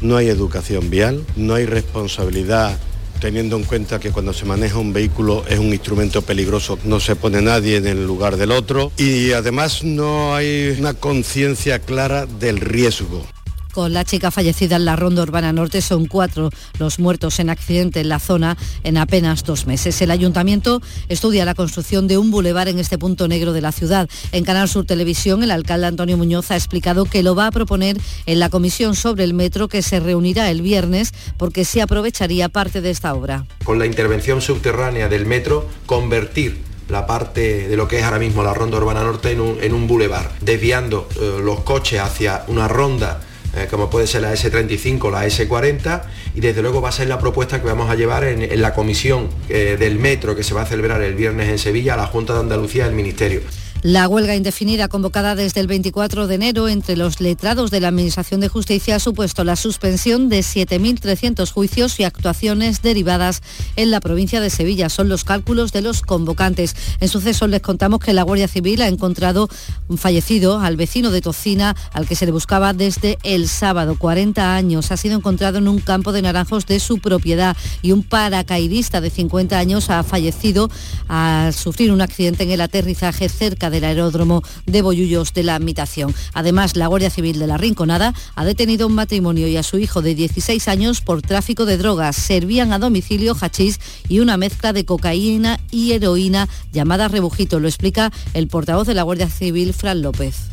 No hay educación vial, no hay responsabilidad teniendo en cuenta que cuando se maneja un vehículo es un instrumento peligroso, no se pone nadie en el lugar del otro y además no hay una conciencia clara del riesgo con la chica fallecida en la Ronda Urbana Norte. Son cuatro los muertos en accidente en la zona en apenas dos meses. El ayuntamiento estudia la construcción de un bulevar en este punto negro de la ciudad. En Canal Sur Televisión, el alcalde Antonio Muñoz ha explicado que lo va a proponer en la comisión sobre el metro que se reunirá el viernes porque se aprovecharía parte de esta obra. Con la intervención subterránea del metro, convertir la parte de lo que es ahora mismo la ronda urbana norte en un, bulevar, desviando eh, los coches hacia una ronda eh, como puede ser la S35 la S40, y desde luego va a ser la propuesta que vamos a llevar en, la comisión eh, del metro que se va a celebrar el viernes en Sevilla a la Junta de Andalucía del Ministerio. La huelga indefinida convocada desde el 24 de enero entre los letrados de la Administración de Justicia ha supuesto la suspensión de 7.300 juicios y actuaciones derivadas en la provincia de Sevilla. Son los cálculos de los convocantes. En sucesos les contamos que la Guardia Civil ha encontrado un fallecido al vecino de Tocina al que se le buscaba desde el sábado. 40 años. Ha sido encontrado en un campo de naranjos de su propiedad y un paracaidista de 50 años ha fallecido al sufrir un accidente en el aterrizaje cerca del aeródromo de Bollullos de la Mitación. Además, la Guardia Civil de la Rinconada ha detenido a un matrimonio y a su hijo de 16 años por tráfico de drogas. Servían a domicilio hachís y una mezcla de cocaína y heroína llamada rebujito. Lo explica el portavoz de la Guardia Civil, Fran López.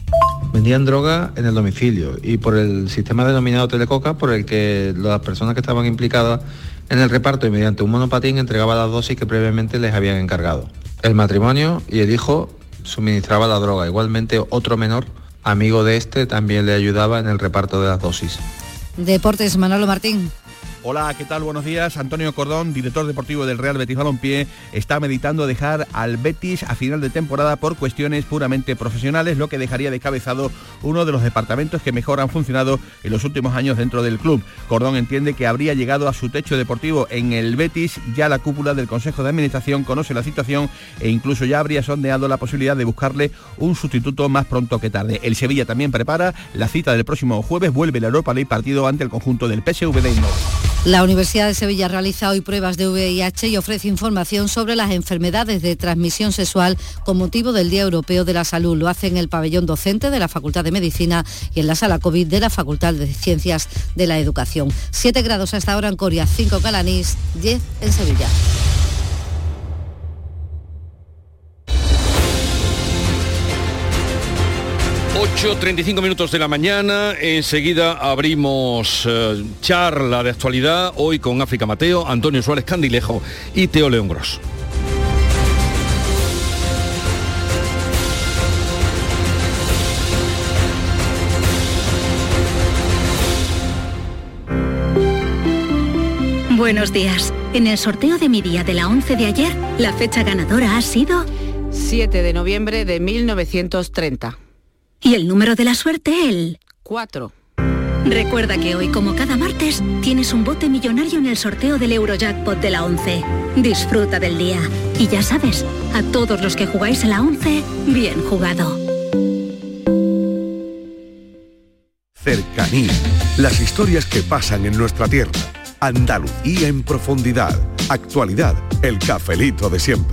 Vendían droga en el domicilio y por el sistema denominado Telecoca, por el que las personas que estaban implicadas en el reparto y mediante un monopatín entregaba las dosis que previamente les habían encargado. El matrimonio y el hijo suministraba la droga. Igualmente otro menor, amigo de este, también le ayudaba en el reparto de las dosis. Deportes, Manolo Martín. Hola, ¿qué tal? Buenos días. Antonio Cordón, director deportivo del Real Betis Balompié, está meditando dejar al Betis a final de temporada por cuestiones puramente profesionales, lo que dejaría de cabezado uno de los departamentos que mejor han funcionado en los últimos años dentro del club. Cordón entiende que habría llegado a su techo deportivo en el Betis, ya la cúpula del Consejo de Administración conoce la situación e incluso ya habría sondeado la posibilidad de buscarle un sustituto más pronto que tarde. El Sevilla también prepara la cita del próximo jueves, vuelve la Europa League partido ante el conjunto del PSV de. La Universidad de Sevilla realiza hoy pruebas de VIH y ofrece información sobre las enfermedades de transmisión sexual con motivo del Día Europeo de la Salud. Lo hace en el pabellón docente de la Facultad de Medicina y en la sala COVID de la Facultad de Ciencias de la Educación. 7 grados hasta ahora en Coria, 5 en Calanís, 10 en Sevilla. 8.35 minutos de la mañana, enseguida abrimos eh, charla de actualidad, hoy con África Mateo, Antonio Suárez Candilejo y Teo León Gros. Buenos días. En el sorteo de mi día de la 11 de ayer, la fecha ganadora ha sido 7 de noviembre de 1930. Y el número de la suerte, el 4. Recuerda que hoy, como cada martes, tienes un bote millonario en el sorteo del Eurojackpot de la 11. Disfruta del día. Y ya sabes, a todos los que jugáis a la 11, bien jugado. Cercanía. Las historias que pasan en nuestra tierra. Andalucía en profundidad. Actualidad. El cafelito de siempre.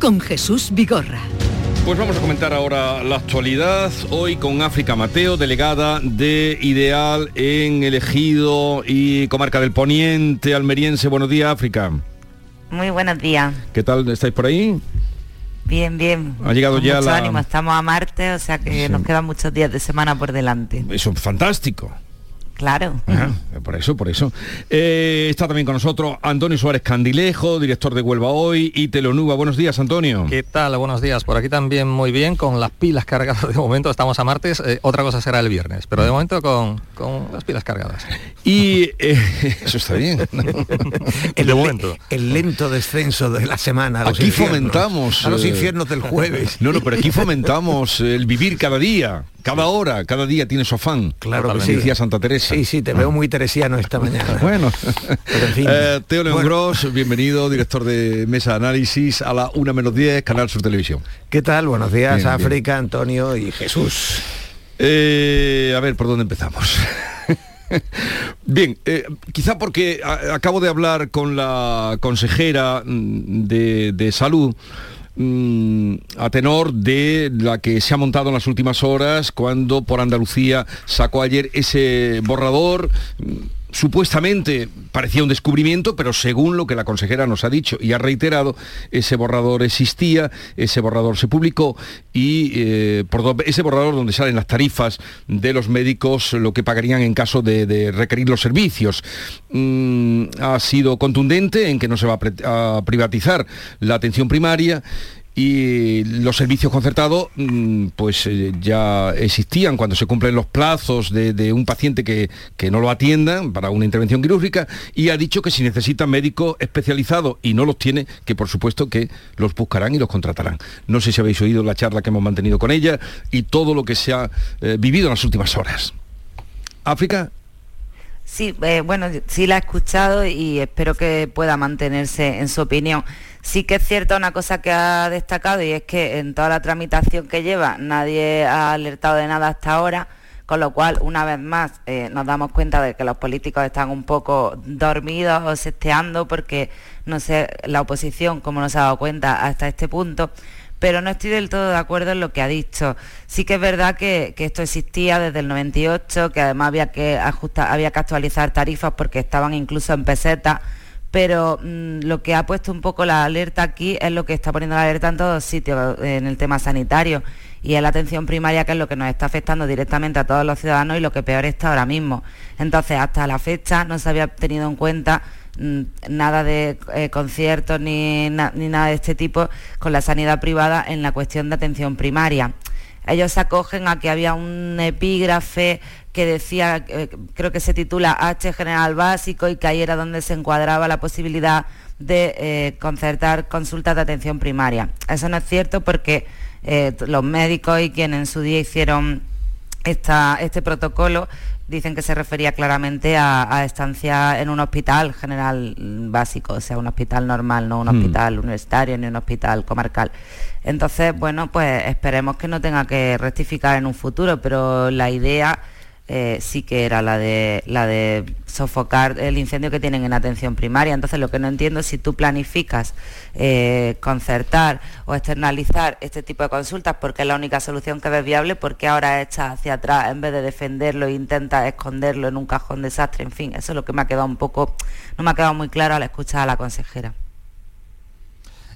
con Jesús Vigorra. Pues vamos a comentar ahora la actualidad, hoy con África Mateo, delegada de Ideal en Elegido y Comarca del Poniente, almeriense. Buenos días, África. Muy buenos días. ¿Qué tal? ¿Estáis por ahí? Bien, bien. Ha llegado Con ya mucho la... ánimo. Estamos a Marte, o sea que nos quedan muchos días de semana por delante. Eso es fantástico. Claro. Ajá, por eso, por eso. Eh, está también con nosotros Antonio Suárez Candilejo, director de Huelva Hoy y Telonuba. Buenos días, Antonio. ¿Qué tal? Buenos días. Por aquí también muy bien, con las pilas cargadas de momento. Estamos a martes, eh, otra cosa será el viernes, pero de momento con, con las pilas cargadas. Y eh, eso está bien. El, de momento. el lento descenso de la semana. a los Aquí infiernos. fomentamos... A los infiernos del jueves. No, no, pero aquí fomentamos el vivir cada día, cada hora, cada día tiene su afán. Claro que Sí, decía Santa Teresa. Sí, sí, te veo muy teresiano esta mañana. Bueno, Pero en fin. Eh, Teo León Bueno. Gros, bienvenido, director de Mesa de Análisis a la 1 menos 10, Canal Sur Televisión. ¿Qué tal? Buenos días, Bien, bien. África, Antonio y Jesús. Eh, a ver, ¿por dónde empezamos? Bien, eh, quizá porque a- acabo de hablar con la consejera mm, de, de salud mm, a tenor de la que se ha montado en las últimas horas cuando por Andalucía sacó ayer ese borrador supuestamente parecía un descubrimiento, pero según lo que la consejera nos ha dicho y ha reiterado, ese borrador existía, ese borrador se publicó y eh, ese borrador donde salen las tarifas de los médicos, lo que pagarían en caso de, requerir los servicios. Mm, ha sido contundente en que no se va a privatizar la atención primaria y los servicios concertados mm, pues eh, ya existían cuando se cumplen los plazos de, un paciente que, no lo atiendan para una intervención quirúrgica y ha dicho que si necesita médico especializado y no los tiene, que por supuesto que los buscarán y los contratarán. No sé si habéis oído la charla que hemos mantenido con ella y todo lo que se ha eh, vivido en las últimas horas. África. Sí, eh, bueno, sí la he escuchado y espero que pueda mantenerse en su opinión. Sí que es cierta una cosa que ha destacado y es que en toda la tramitación que lleva nadie ha alertado de nada hasta ahora, con lo cual una vez más eh, nos damos cuenta de que los políticos están un poco dormidos o sesteando porque no sé la oposición cómo nos ha dado cuenta hasta este punto pero no estoy del todo de acuerdo en lo que ha dicho. Sí que es verdad que, esto existía desde el 98, que además había que, ajustar, había que actualizar tarifas porque estaban incluso en peseta pero mm, lo que ha puesto un poco la alerta aquí es lo que está poniendo la alerta en todos sitios en el tema sanitario y es la atención primaria que es lo que nos está afectando directamente a todos los ciudadanos y lo que peor está ahora mismo. Entonces, hasta la fecha no se había tenido en cuenta nada de eh, conciertos ni, ni nada de este tipo con la sanidad privada en la cuestión de atención primaria ellos se acogen a que había un epígrafe que decía, eh, creo que se titula H General Básico y que ahí era donde se encuadraba la posibilidad de eh, concertar consultas de atención primaria. Eso no es cierto porque los médicos y quienes en su día hicieron este protocolo dicen que se refería claramente a, estancia en un hospital general básico, o sea, un hospital normal, no un hmm. hospital universitario ni un hospital comarcal. Entonces, bueno, pues esperemos que no tenga que rectificar en un futuro, pero la idea eh, sí que era la de, la de sofocar el incendio que tienen en atención primaria. Entonces lo que no entiendo es si tú planificas eh, concertar o externalizar este tipo de consultas porque es la única solución que ves viable, porque ahora echas hacia atrás en vez de defenderlo e intentas esconderlo en un cajón desastre. En fin, eso es lo que me ha quedado un poco, no me ha quedado muy claro al escuchar a la consejera.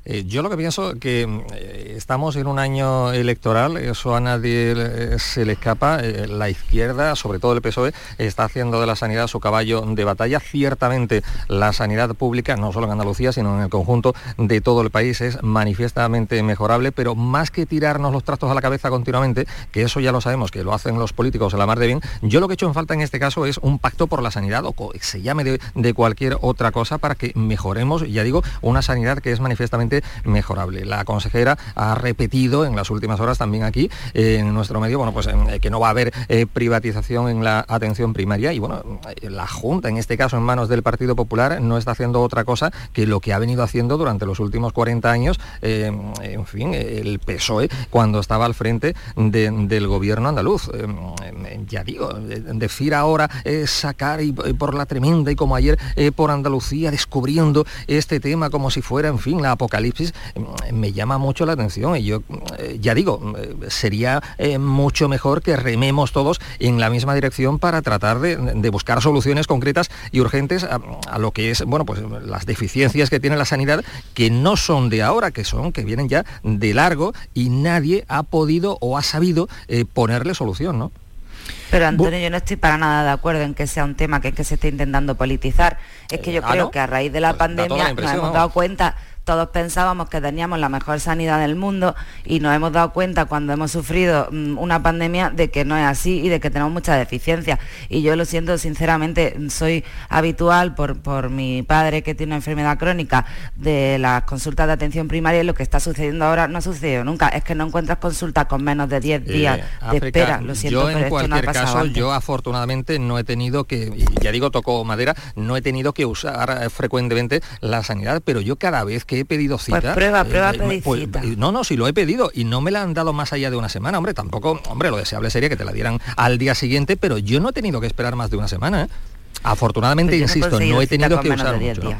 Eh, yo lo que pienso que eh, estamos en un año electoral, eso a nadie eh, se le escapa. la izquierda, sobre todo el PSOE, está haciendo de la sanidad su caballo de batalla. Ciertamente la sanidad pública, no solo en Andalucía, sino en el conjunto de todo el país, es manifiestamente mejorable, pero más que tirarnos los trastos a la cabeza continuamente, que eso ya lo sabemos, que lo hacen los políticos en la mar de bien, yo lo que he hecho en falta en este caso es un pacto por la sanidad o se llame de, de cualquier otra cosa para que mejoremos, ya digo, una sanidad que es manifiestamente mejorable. La consejera ha repetido en las últimas horas también aquí en nuestro medio, bueno, pues eh, que no va a haber eh, privatización en la atención primaria y bueno, eh, la Junta, en este caso en manos del Partido Popular, no está haciendo otra cosa que lo que ha venido haciendo durante los últimos 40 años, en fin, el PSOE cuando estaba al frente del gobierno andaluz. ya digo, decir ahora sacar y, por la tremenda y como ayer por Andalucía descubriendo este tema como si fuera, en fin, la apocalipsis Mm, me llama mucho la atención y yo eh, ya digo, mm, sería eh, mucho mejor que rememos todos en la misma dirección para tratar de, buscar soluciones concretas y urgentes a, lo que es, bueno, pues las deficiencias que tiene la sanidad, que no son de ahora, que son, que vienen ya de largo y nadie ha podido o ha sabido eh, ponerle solución, ¿no? Pero Antonio, yo no estoy para nada de acuerdo en que sea un tema que, que se esté intentando politizar. Es que yo ah, creo que a raíz de la pandemia nos hemos dado cuenta todos pensábamos que teníamos la mejor sanidad del mundo y nos hemos dado cuenta cuando hemos sufrido mm, una pandemia de que no es así y de que tenemos muchas deficiencias. Y yo lo siento sinceramente, soy habitual por, por mi padre que tiene una enfermedad crónica de las consultas de atención primaria y lo que está sucediendo ahora no ha sucedido nunca. Es que no encuentras consultas con menos de 10 días de espera. Lo siento, yo en cualquier caso, yo afortunadamente no he tenido que, ya digo, toco madera, no he tenido que usar eh, frecuentemente la sanidad, pero yo cada vez que he pedido pues cita... prueba, eh, prueba, eh, pues, No, no, si lo he pedido y no me la han dado más allá de una semana, hombre, tampoco, hombre, lo deseable sería que te la dieran al día siguiente, pero yo no he tenido que esperar más de una semana, ¿eh? Afortunadamente, insisto, no he tenido que usar mucho.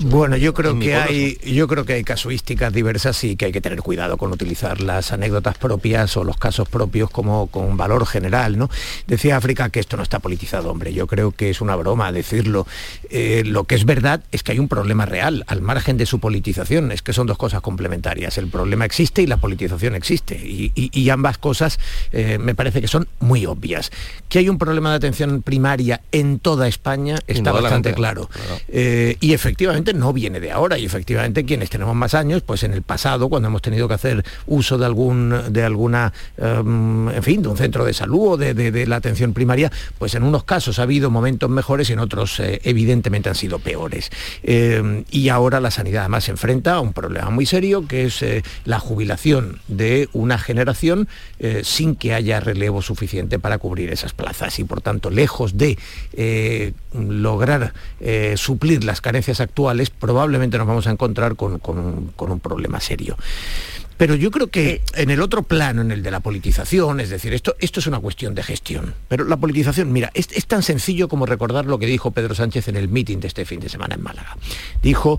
Bueno, yo creo que hay, yo creo que hay casuísticas diversas y que hay que tener cuidado con utilizar las anécdotas propias o los casos propios como con valor general, ¿no? Decía África que esto no está politizado, hombre. Yo creo que es una broma decirlo. Eh, lo que es verdad es que hay un problema real, al margen de su politización. Es que son dos cosas complementarias. El problema existe y la politización existe. Y, ambas cosas eh, me parece que son muy obvias. Que hay un problema de atención primaria en toda España está bastante claro. Eh, y efectivamente no viene de ahora y efectivamente quienes tenemos más años, pues en el pasado, cuando hemos tenido que hacer uso de algún de alguna, em, en fin, de un centro de salud o de, la atención primaria, pues en unos casos ha habido momentos mejores y en otros eh, evidentemente han sido peores. Em, y ahora la sanidad además se enfrenta a un problema muy serio que es eh, la jubilación de una generación eh, sin que haya relevo suficiente para cubrir esas plazas y por tanto lejos de lograr suplir las carencias actuales probablemente nos vamos a encontrar con, un, problema serio. Pero yo creo que en el otro plano, en el de la politización, es decir, esto, esto es una cuestión de gestión. Pero la politización, mira, es, es, tan sencillo como recordar lo que dijo Pedro Sánchez en el meeting de este fin de semana en Málaga. Dijo,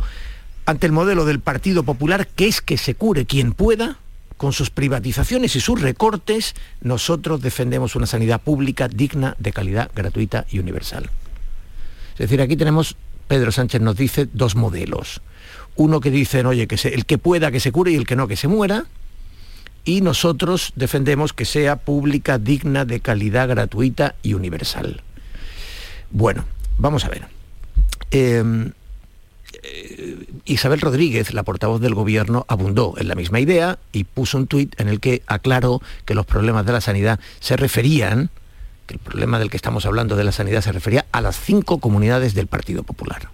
ante el modelo del Partido Popular, que es que se cure quien pueda, con sus privatizaciones y sus recortes, nosotros defendemos una sanidad pública digna, de calidad, gratuita y universal. Es decir, aquí tenemos Pedro Sánchez nos dice dos modelos. Uno que dice, oye, que el que pueda que se cure y el que no que se muera. Y nosotros defendemos que sea pública, digna, de calidad, gratuita y universal. Bueno, vamos a ver. Em, eh, Isabel Rodríguez, la portavoz del gobierno, abundó en la misma idea y puso un tuit en el que aclaró que los problemas de la sanidad se referían que el problema del que estamos hablando de la sanidad se refería a las cinco comunidades del Partido Popular.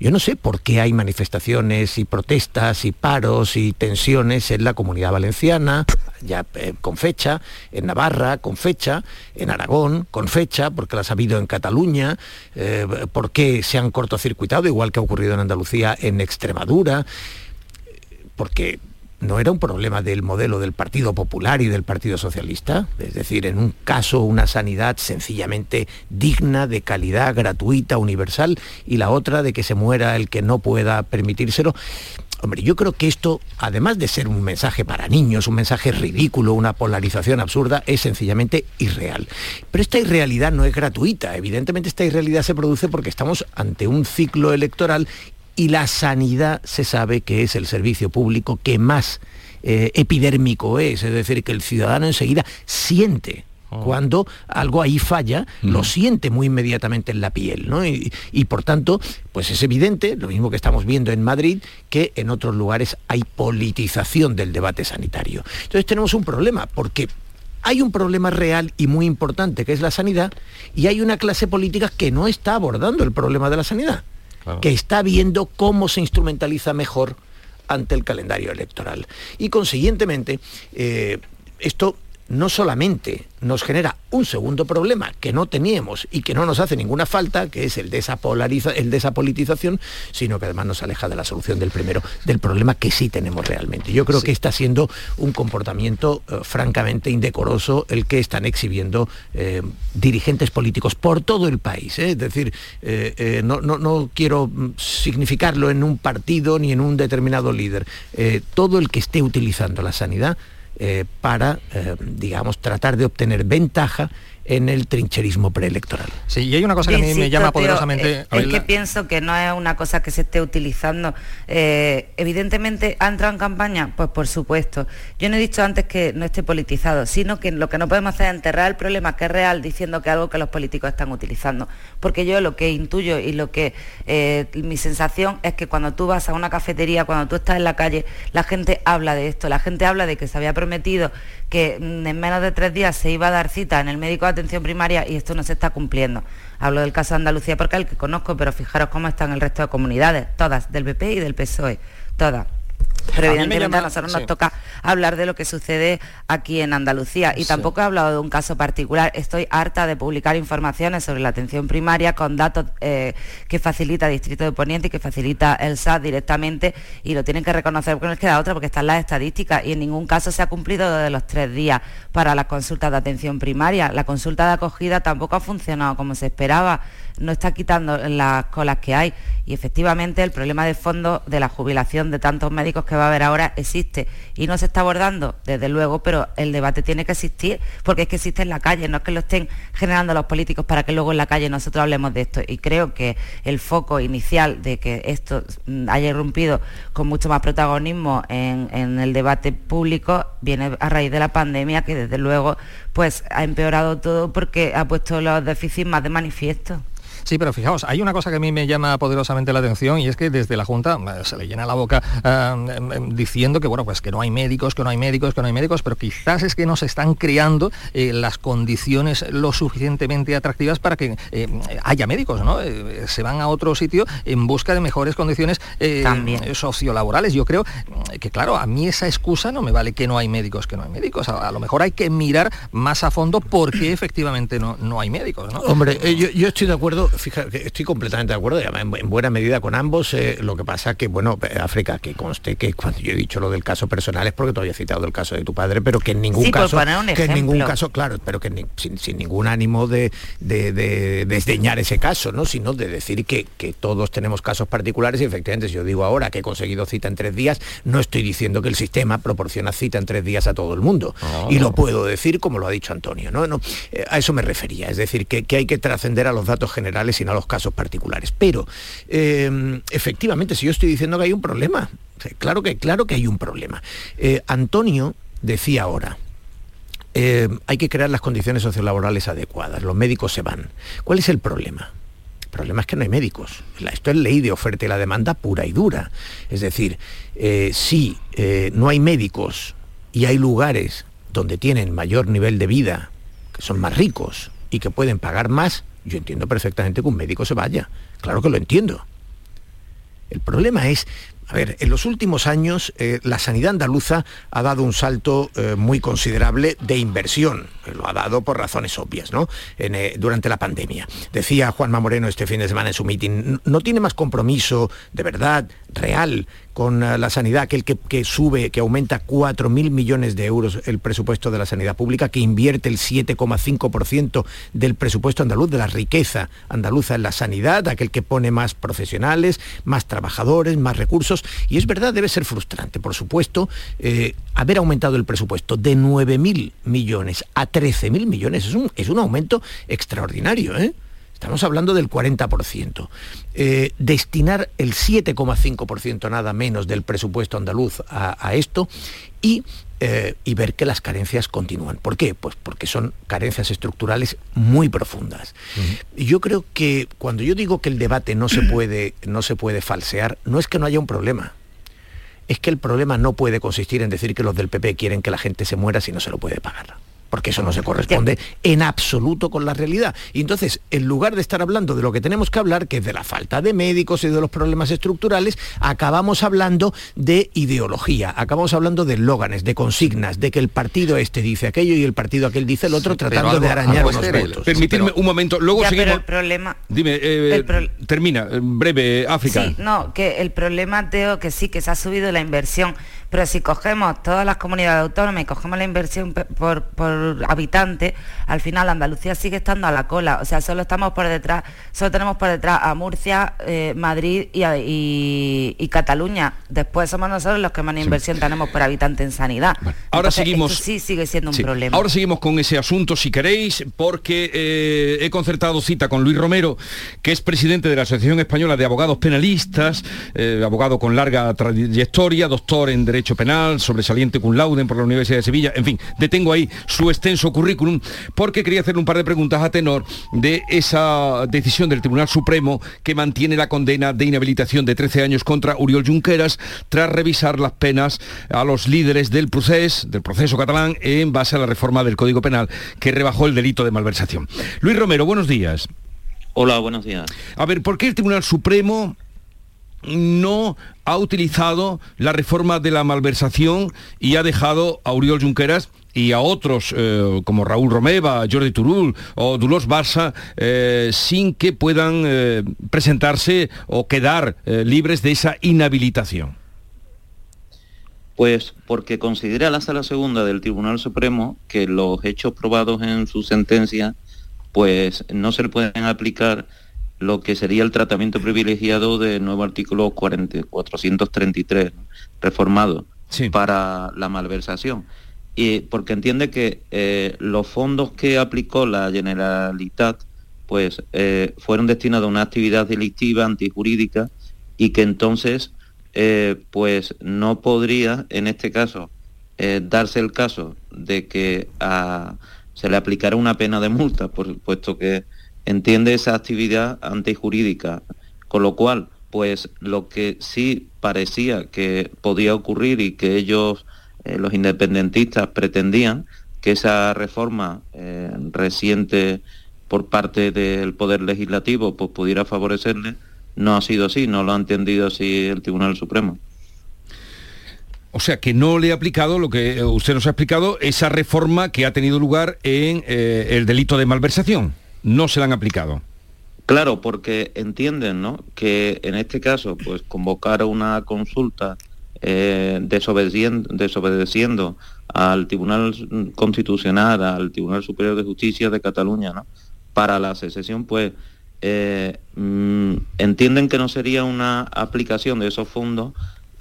Yo no sé por qué hay manifestaciones y protestas y paros y tensiones en la comunidad valenciana, ya eh, con fecha, en Navarra con fecha, en Aragón con fecha, porque las ha habido en Cataluña, eh, por qué se han cortocircuitado, igual que ha ocurrido en Andalucía, en Extremadura, porque no era un problema del modelo del Partido Popular y del Partido Socialista, es decir, en un caso una sanidad sencillamente digna, de calidad, gratuita, universal, y la otra de que se muera el que no pueda permitírselo. Hombre, yo creo que esto, además de ser un mensaje para niños, un mensaje ridículo, una polarización absurda, es sencillamente irreal. Pero esta irrealidad no es gratuita. Evidentemente esta irrealidad se produce porque estamos ante un ciclo electoral y la sanidad se sabe que es el servicio público que más eh, epidérmico es, es decir, que el ciudadano enseguida siente oh. cuando algo ahí falla, lo siente muy inmediatamente en la piel, ¿no? Y, y, por tanto, pues es evidente, lo mismo que estamos viendo en Madrid, que en otros lugares hay politización del debate sanitario. Entonces tenemos un problema, porque hay un problema real y muy importante, que es la sanidad, y hay una clase política que no está abordando el problema de la sanidad que está viendo cómo se instrumentaliza mejor ante el calendario electoral. Y consiguientemente, eh, esto no solamente nos genera un segundo problema que no teníamos y que no nos hace ninguna falta, que es el de esa, el de esa politización, sino que además nos aleja de la solución del primero, del problema que sí tenemos realmente. Yo creo que está siendo un comportamiento eh, francamente indecoroso el que están exhibiendo eh, dirigentes políticos por todo el país. ¿eh? Es decir, no, no, quiero mm, significarlo en un partido ni en un determinado líder. todo el que esté utilizando la sanidad eh, para, eh, digamos, tratar de obtener ventaja en el trincherismo preelectoral. Sí, y hay una cosa que a mí me llama poderosamente... Eh, es que pienso que no es una cosa que se esté utilizando. Eh, evidentemente, ¿ha entrado en campaña? Pues por supuesto. Yo no he dicho antes que no esté politizado, sino que lo que no podemos hacer es enterrar el problema que es real diciendo que algo que los políticos están utilizando. Porque yo lo que intuyo y lo que eh, mi sensación es que cuando tú vas a una cafetería, cuando tú estás en la calle, la gente habla de esto, la gente habla de que se había prometido que en menos de tres días se iba a dar cita en el médico atención primaria y esto no se está cumpliendo. Hablo del caso de Andalucía porque es el que conozco, pero fijaros cómo están el resto de comunidades, todas, del PP y del PSOE, todas. Pero evidentemente a, nosotros nos toca hablar de lo que sucede aquí en Andalucía. Y tampoco he hablado de un caso particular. Estoy harta de publicar informaciones sobre la atención primaria con datos eh, que facilita Distrito de Poniente y que facilita el SAT directamente y lo tienen que reconocer porque no les queda otra porque están las estadísticas y en ningún caso se ha cumplido de los tres días para las consultas de atención primaria. La consulta de acogida tampoco ha funcionado como se esperaba no está quitando las colas que hay y efectivamente el problema de fondo de la jubilación de tantos médicos que va a haber ahora existe y no se está abordando, desde luego, pero el debate tiene que existir porque es que existe en la calle, no es que lo estén generando los políticos para que luego en la calle nosotros hablemos de esto y creo que el foco inicial de que esto mm, haya irrumpido con mucho más protagonismo en el debate público viene a raíz de la pandemia que desde luego pues ha empeorado todo porque ha puesto los déficits más de manifiesto. Sí, pero fijaos, hay una cosa que a mí me llama poderosamente la atención y es que desde la Junta eh, se le llena la boca eh, em, em, diciendo que bueno, pues que no hay médicos, que no hay médicos, que no hay médicos, pero quizás es que no se están creando eh, las condiciones lo suficientemente atractivas para que haya médicos, ¿no? se van a otro sitio en busca de mejores condiciones sociolaborales. Yo creo que claro, a mí esa excusa no me vale que no hay médicos, que no hay médicos. A, lo mejor hay que mirar más a fondo por qué efectivamente no, no hay médicos, ¿no? Hombre, yo, yo estoy de acuerdo fíjate, estoy completamente de acuerdo, en, buena medida con ambos. Eh, lo que pasa que, bueno, África, que conste que cuando yo he dicho lo del caso personal es porque todavía he citado el caso de tu padre, pero que en ningún caso, que en ningún caso, claro, pero que sin, ningún ánimo de, desdeñar ese caso, ¿no? Sino de decir que, todos tenemos casos particulares y efectivamente si yo digo ahora que he conseguido cita en tres días, no estoy diciendo que el sistema proporciona cita en tres días a todo el mundo. Ah. y lo puedo decir como lo ha dicho Antonio, ¿no? no eh, a eso me refería, es decir, que, que hay que trascender a los datos generales sino a los casos particulares. Pero em, efectivamente, si yo estoy diciendo que hay un problema, claro que, claro que hay un problema. Eh, Antonio decía ahora, em, hay que crear las condiciones sociolaborales adecuadas, los médicos se van. ¿Cuál es el problema? El problema es que no hay médicos. Esto es ley de oferta y la demanda pura y dura. Es decir, eh, si eh, no hay médicos y hay lugares donde tienen mayor nivel de vida, que son más ricos y que pueden pagar más, yo entiendo perfectamente que un médico se vaya. Claro que lo entiendo. El problema es a ver, en los últimos años eh, la sanidad andaluza ha dado un salto eh, muy considerable de inversión, lo ha dado por razones obvias, ¿no? Eh, durante la pandemia. Decía Juanma Moreno este fin de semana en su meeting, no tiene más compromiso de verdad, real, con la sanidad, aquel que, que sube, que aumenta 4.000 millones de euros el presupuesto de la sanidad pública, que invierte el 7,5% del presupuesto andaluz, de la riqueza andaluza en la sanidad, aquel que pone más profesionales, más trabajadores, más recursos y es verdad, debe ser frustrante, por supuesto, eh, haber aumentado el presupuesto de 9.000 millones a 13.000 millones. Es un, es un aumento extraordinario, ¿eh? Estamos hablando del 40%. Eh, destinar el 7,5% nada menos del presupuesto andaluz a, esto y, y, ver que las carencias continúan. ¿Por qué? Pues porque son carencias estructurales muy profundas. Yo creo que cuando yo digo que el debate no se, puede, no se puede falsear, no es que no haya un problema. Es que el problema no puede consistir en decir que los del PP quieren que la gente se muera si no se lo puede pagar porque eso no se corresponde en absoluto con la realidad. Y entonces, en lugar de estar hablando de lo que tenemos que hablar, que es de la falta de médicos y de los problemas estructurales, acabamos hablando de ideología, acabamos hablando de lóganes, de consignas, de que el partido este dice aquello y el partido aquel dice el otro, tratando de arañar unos votos. Permitirme un momento, luego seguimos... Pero el problema... Dime, eh, termina, breve, África. Sí, no, que el problema, Teo, que sí, que se ha subido la inversión pero si cogemos todas las comunidades autónomas y cogemos la inversión por, habitante, al final Andalucía sigue estando a la cola. O sea, solo estamos por detrás, solo tenemos por detrás a Murcia, eh, Madrid y, Cataluña. Después somos nosotros los que más inversión tenemos por habitante en sanidad. ahora seguimos. sí sigue siendo un problema. Ahora seguimos con ese asunto, si queréis, porque eh, he concertado cita con Luis Romero, que es presidente de la Asociación Española de Abogados Penalistas, eh, abogado con larga trayectoria, doctor en Derecho Penal, sobresaliente cum laude por la Universidad de Sevilla, en fin, detengo ahí su extenso currículum porque quería hacerle un par de preguntas a tenor de esa decisión del Tribunal Supremo que mantiene la condena de inhabilitación de 13 años contra Uriol Junqueras tras revisar las penas a los líderes del proceso, del proceso catalán en base a la reforma del Código Penal que rebajó el delito de malversación. Luis Romero, buenos días. Hola, buenos días. A ver, ¿por qué el Tribunal Supremo no ha utilizado la reforma de la malversación y ha dejado a Uriol Junqueras y a otros eh, como Raúl Romeva, Jordi Turul o Dulos Barça eh, sin que puedan eh, presentarse o quedar libres de esa inhabilitación? Pues porque considera la Sala Segunda del Tribunal Supremo que los hechos probados en su sentencia pues no se le pueden aplicar lo que sería el tratamiento privilegiado del nuevo artículo 433 reformado para la malversación. Y porque entiende que eh, los fondos que aplicó la Generalitat pues eh, fueron destinados a una actividad delictiva antijurídica y que entonces eh, pues no podría en este caso darse el caso de que se le aplicara una pena de multa, por, puesto que entiende esa actividad antijurídica, con lo cual, pues lo que sí parecía que podía ocurrir y que ellos, eh, los independentistas, pretendían, que esa reforma eh, reciente por parte del Poder Legislativo pues, pudiera favorecerle, no ha sido así, no lo ha entendido así el Tribunal Supremo. O sea, que no le ha aplicado lo que usted nos ha explicado, esa reforma que ha tenido lugar en eh, el delito de malversación no se la han aplicado. Claro, porque entienden ¿no? que en este caso, pues convocar una consulta eh, desobedeciendo, desobedeciendo, al Tribunal Constitucional, al Tribunal Superior de Justicia de Cataluña, ¿no? para la secesión, pues eh, mm, entienden que no sería una aplicación de esos fondos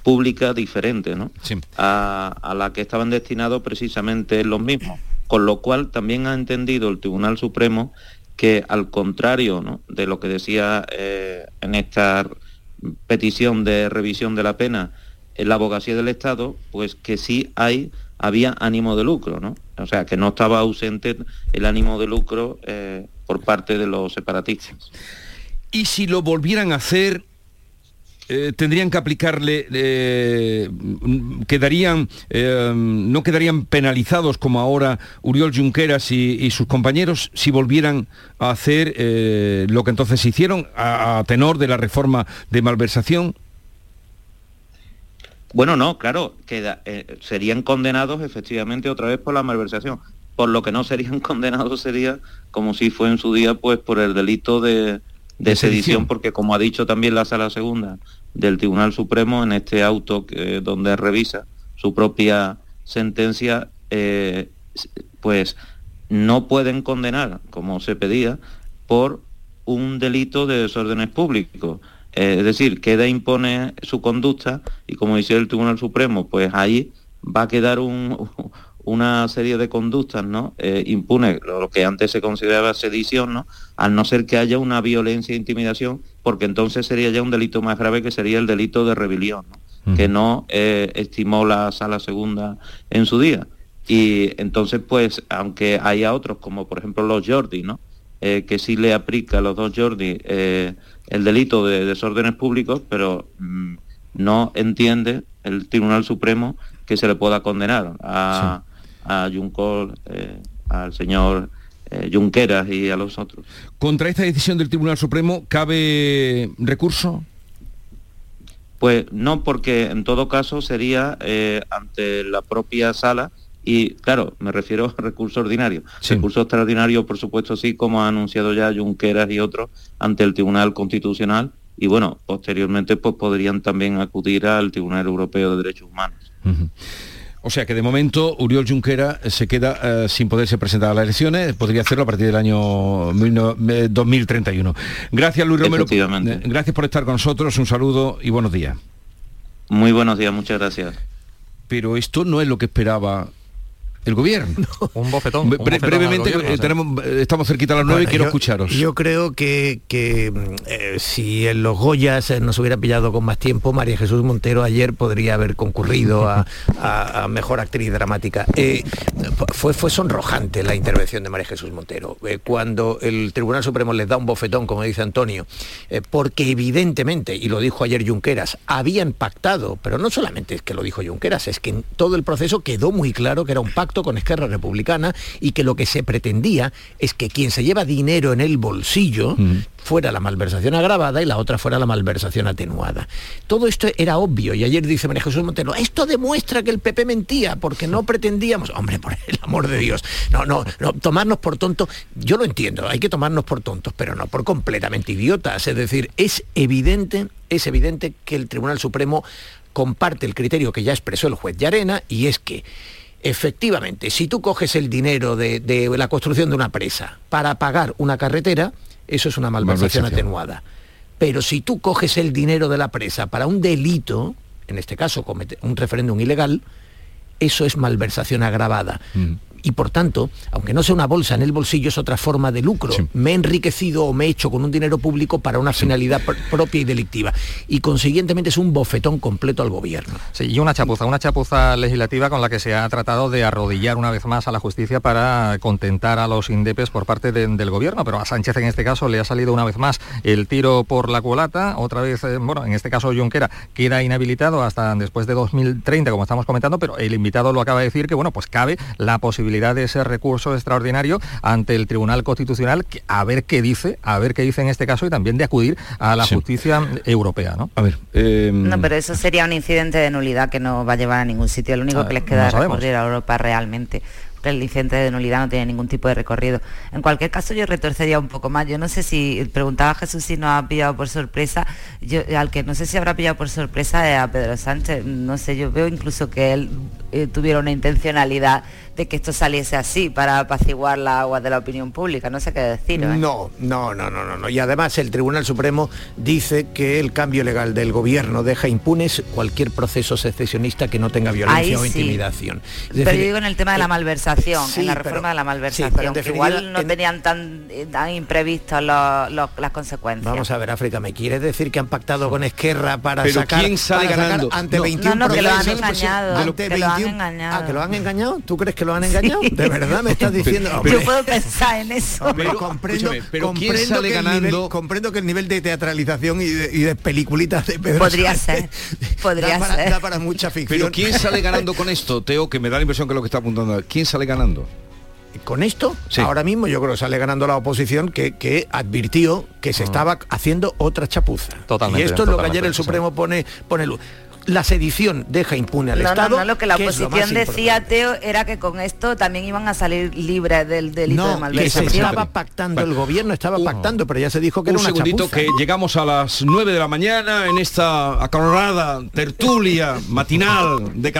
pública diferente ¿no? a, a, la que estaban destinados precisamente los mismos. Con lo cual también ha entendido el Tribunal Supremo que al contrario de lo que decía eh, en esta petición de revisión de la pena en la abogacía del Estado, pues que sí hay, había ánimo de lucro, ¿no? O sea, que no estaba ausente el ánimo de lucro eh, por parte de los separatistas. Y si lo volvieran a hacer, eh, tendrían que aplicarle, eh, quedarían, eh, no quedarían penalizados como ahora Uriol Junqueras y, sus compañeros si volvieran a hacer lo que entonces hicieron a, tenor de la reforma de malversación. Bueno, no, claro, serían condenados efectivamente otra vez por la malversación. Por lo que no serían condenados sería como si fue en su día, pues por el delito de, de sedición, porque como ha dicho también la Sala Segunda del Tribunal Supremo en este auto que, donde revisa su propia sentencia, eh, pues no pueden condenar, como se pedía, por un delito de desórdenes públicos. Eh, es decir, queda impone su conducta y como dice el Tribunal Supremo, pues ahí va a quedar un, una serie de conductas ¿no? Eh, impune lo que antes se consideraba sedición, ¿no? al no ser que haya una violencia e intimidación, porque entonces sería ya un delito más grave que sería el delito de rebelión, que no eh, estimó la sala segunda en su día. Y entonces, pues, aunque haya otros, como por ejemplo los Jordi, ¿no? Eh, que sí le aplica a los dos Jordi el delito de desórdenes públicos, pero mm, no entiende el Tribunal Supremo que se le pueda condenar a, a Juncker, eh, al señor eh, Junqueras y a los otros. ¿Contra esta decisión del Tribunal Supremo cabe recurso? Pues no, porque en todo caso sería eh, ante la propia sala y claro, me refiero a recurso ordinario. Recurso extraordinario, por supuesto, sí, como ha anunciado ya Junqueras y otros, ante el Tribunal Constitucional y bueno, posteriormente pues podrían también acudir al Tribunal Europeo de Derechos Humanos. O sea que de momento Uriol Junquera se queda eh, sin poderse presentar a las elecciones, podría hacerlo a partir del año 2031. Eh, gracias Luis Romero, eh, gracias por estar con nosotros, un saludo y buenos días. Muy buenos días, muchas gracias. Pero esto no es lo que esperaba el gobierno. Un bofetón. brevemente, eh, tenemos, eh, estamos cerquita a las nueve y quiero escucharos. Yo creo que, eh, si en los Goyas nos hubiera pillado con más tiempo, María Jesús Montero ayer podría haber concurrido a, mejor actriz dramática. fue, fue sonrojante la intervención de María Jesús Montero. cuando el Tribunal Supremo les da un bofetón, como dice Antonio, porque evidentemente, y lo dijo ayer Junqueras, había impactado, pero no solamente es que lo dijo Junqueras, es que en todo el proceso quedó muy claro que era un pacto pacto con Esquerra Republicana y que lo que se pretendía es que quien se lleva dinero en el bolsillo fuera la malversación agravada y la otra fuera la malversación atenuada. Todo esto era obvio y ayer dice María Jesús Montero, esto demuestra que el PP mentía porque no pretendíamos, hombre, por el amor de Dios, no, no, no, tomarnos por tontos, yo lo entiendo, hay que tomarnos por tontos, pero no por completamente idiotas, es decir, es evidente, es evidente que el Tribunal Supremo comparte el criterio que ya expresó el juez Llarena y es que efectivamente, si tú coges el dinero de, de la construcción de una presa para pagar una carretera, eso es una malversación, atenuada. Pero si tú coges el dinero de la presa para un delito, en este caso un referéndum ilegal, eso es malversación agravada. Mm y por tanto, aunque no sea una bolsa en el bolsillo, es otra forma de lucro. Me he enriquecido o me he hecho con un dinero público para una finalidad propia y delictiva. Y consiguientemente es un bofetón completo al gobierno. Sí, y una chapuza, una chapuza legislativa con la que se ha tratado de arrodillar una vez más a la justicia para contentar a los indepes por parte del gobierno, pero a Sánchez en este caso le ha salido una vez más el tiro por la culata, otra vez, eh, bueno, en este caso Junquera queda inhabilitado hasta después de 2030, como estamos comentando, pero el invitado lo acaba de decir que, bueno, pues cabe la posibilidad de ese recurso extraordinario ante el Tribunal Constitucional, a ver qué dice, a ver qué dice en este caso y también de acudir a la justicia europea, ¿no? A ver. Em, no, pero eso sería un incidente de nulidad que no va a llevar a ningún sitio. Lo único que les queda es recurrir a Europa realmente el incidente de nulidad no tiene ningún tipo de recorrido. En cualquier caso, yo retorcería un poco más. Yo no sé si, preguntaba Jesús si no ha pillado por sorpresa, yo, al que no sé si habrá pillado por sorpresa es a Pedro Sánchez. No sé, yo veo incluso que él eh, tuviera una intencionalidad de que esto saliese así para apaciguar la agua de la opinión pública. No sé qué decir. ¿eh? No, no, no, no, no. Y además el Tribunal Supremo dice que el cambio legal del gobierno deja impunes cualquier proceso secesionista que no tenga violencia o intimidación. pero yo digo en el tema de la malversación, en la reforma de la malversación, que igual no tenían tan, tan imprevistos las consecuencias. Vamos a ver, África, ¿me quieres decir que han pactado con Esquerra para sacar, quién sale ganando? ante 21 no, no, que lo han engañado, que lo han engañado. Ah, que lo han engañado. ¿Tú crees que lo han engañado? ¿De verdad me estás diciendo? Yo puedo pensar en eso. pero, comprendo, sale que ganando? comprendo que el nivel de teatralización y de, peliculitas de Pedro Podría ser. Podría da ser. Para, para mucha ficción. Pero ¿quién sale ganando con esto, Teo? Que me da la impresión que lo que está apuntando. ¿Quién sale ganando? con esto, ahora mismo yo creo que sale ganando la oposición que, advirtió que se mm. estaba haciendo otra chapuza. Totalmente, y esto es lo que ayer el Supremo pone, pone luz la sedición deja impune al Estado. No, no, lo que la oposición decía, Teo, era que con esto también iban a salir libres del delito de malversación. Que se estaba pactando, el gobierno estaba pactando, pero ya se dijo que un era una segundito que llegamos a las 9 de la mañana en esta acalorada tertulia matinal de Canal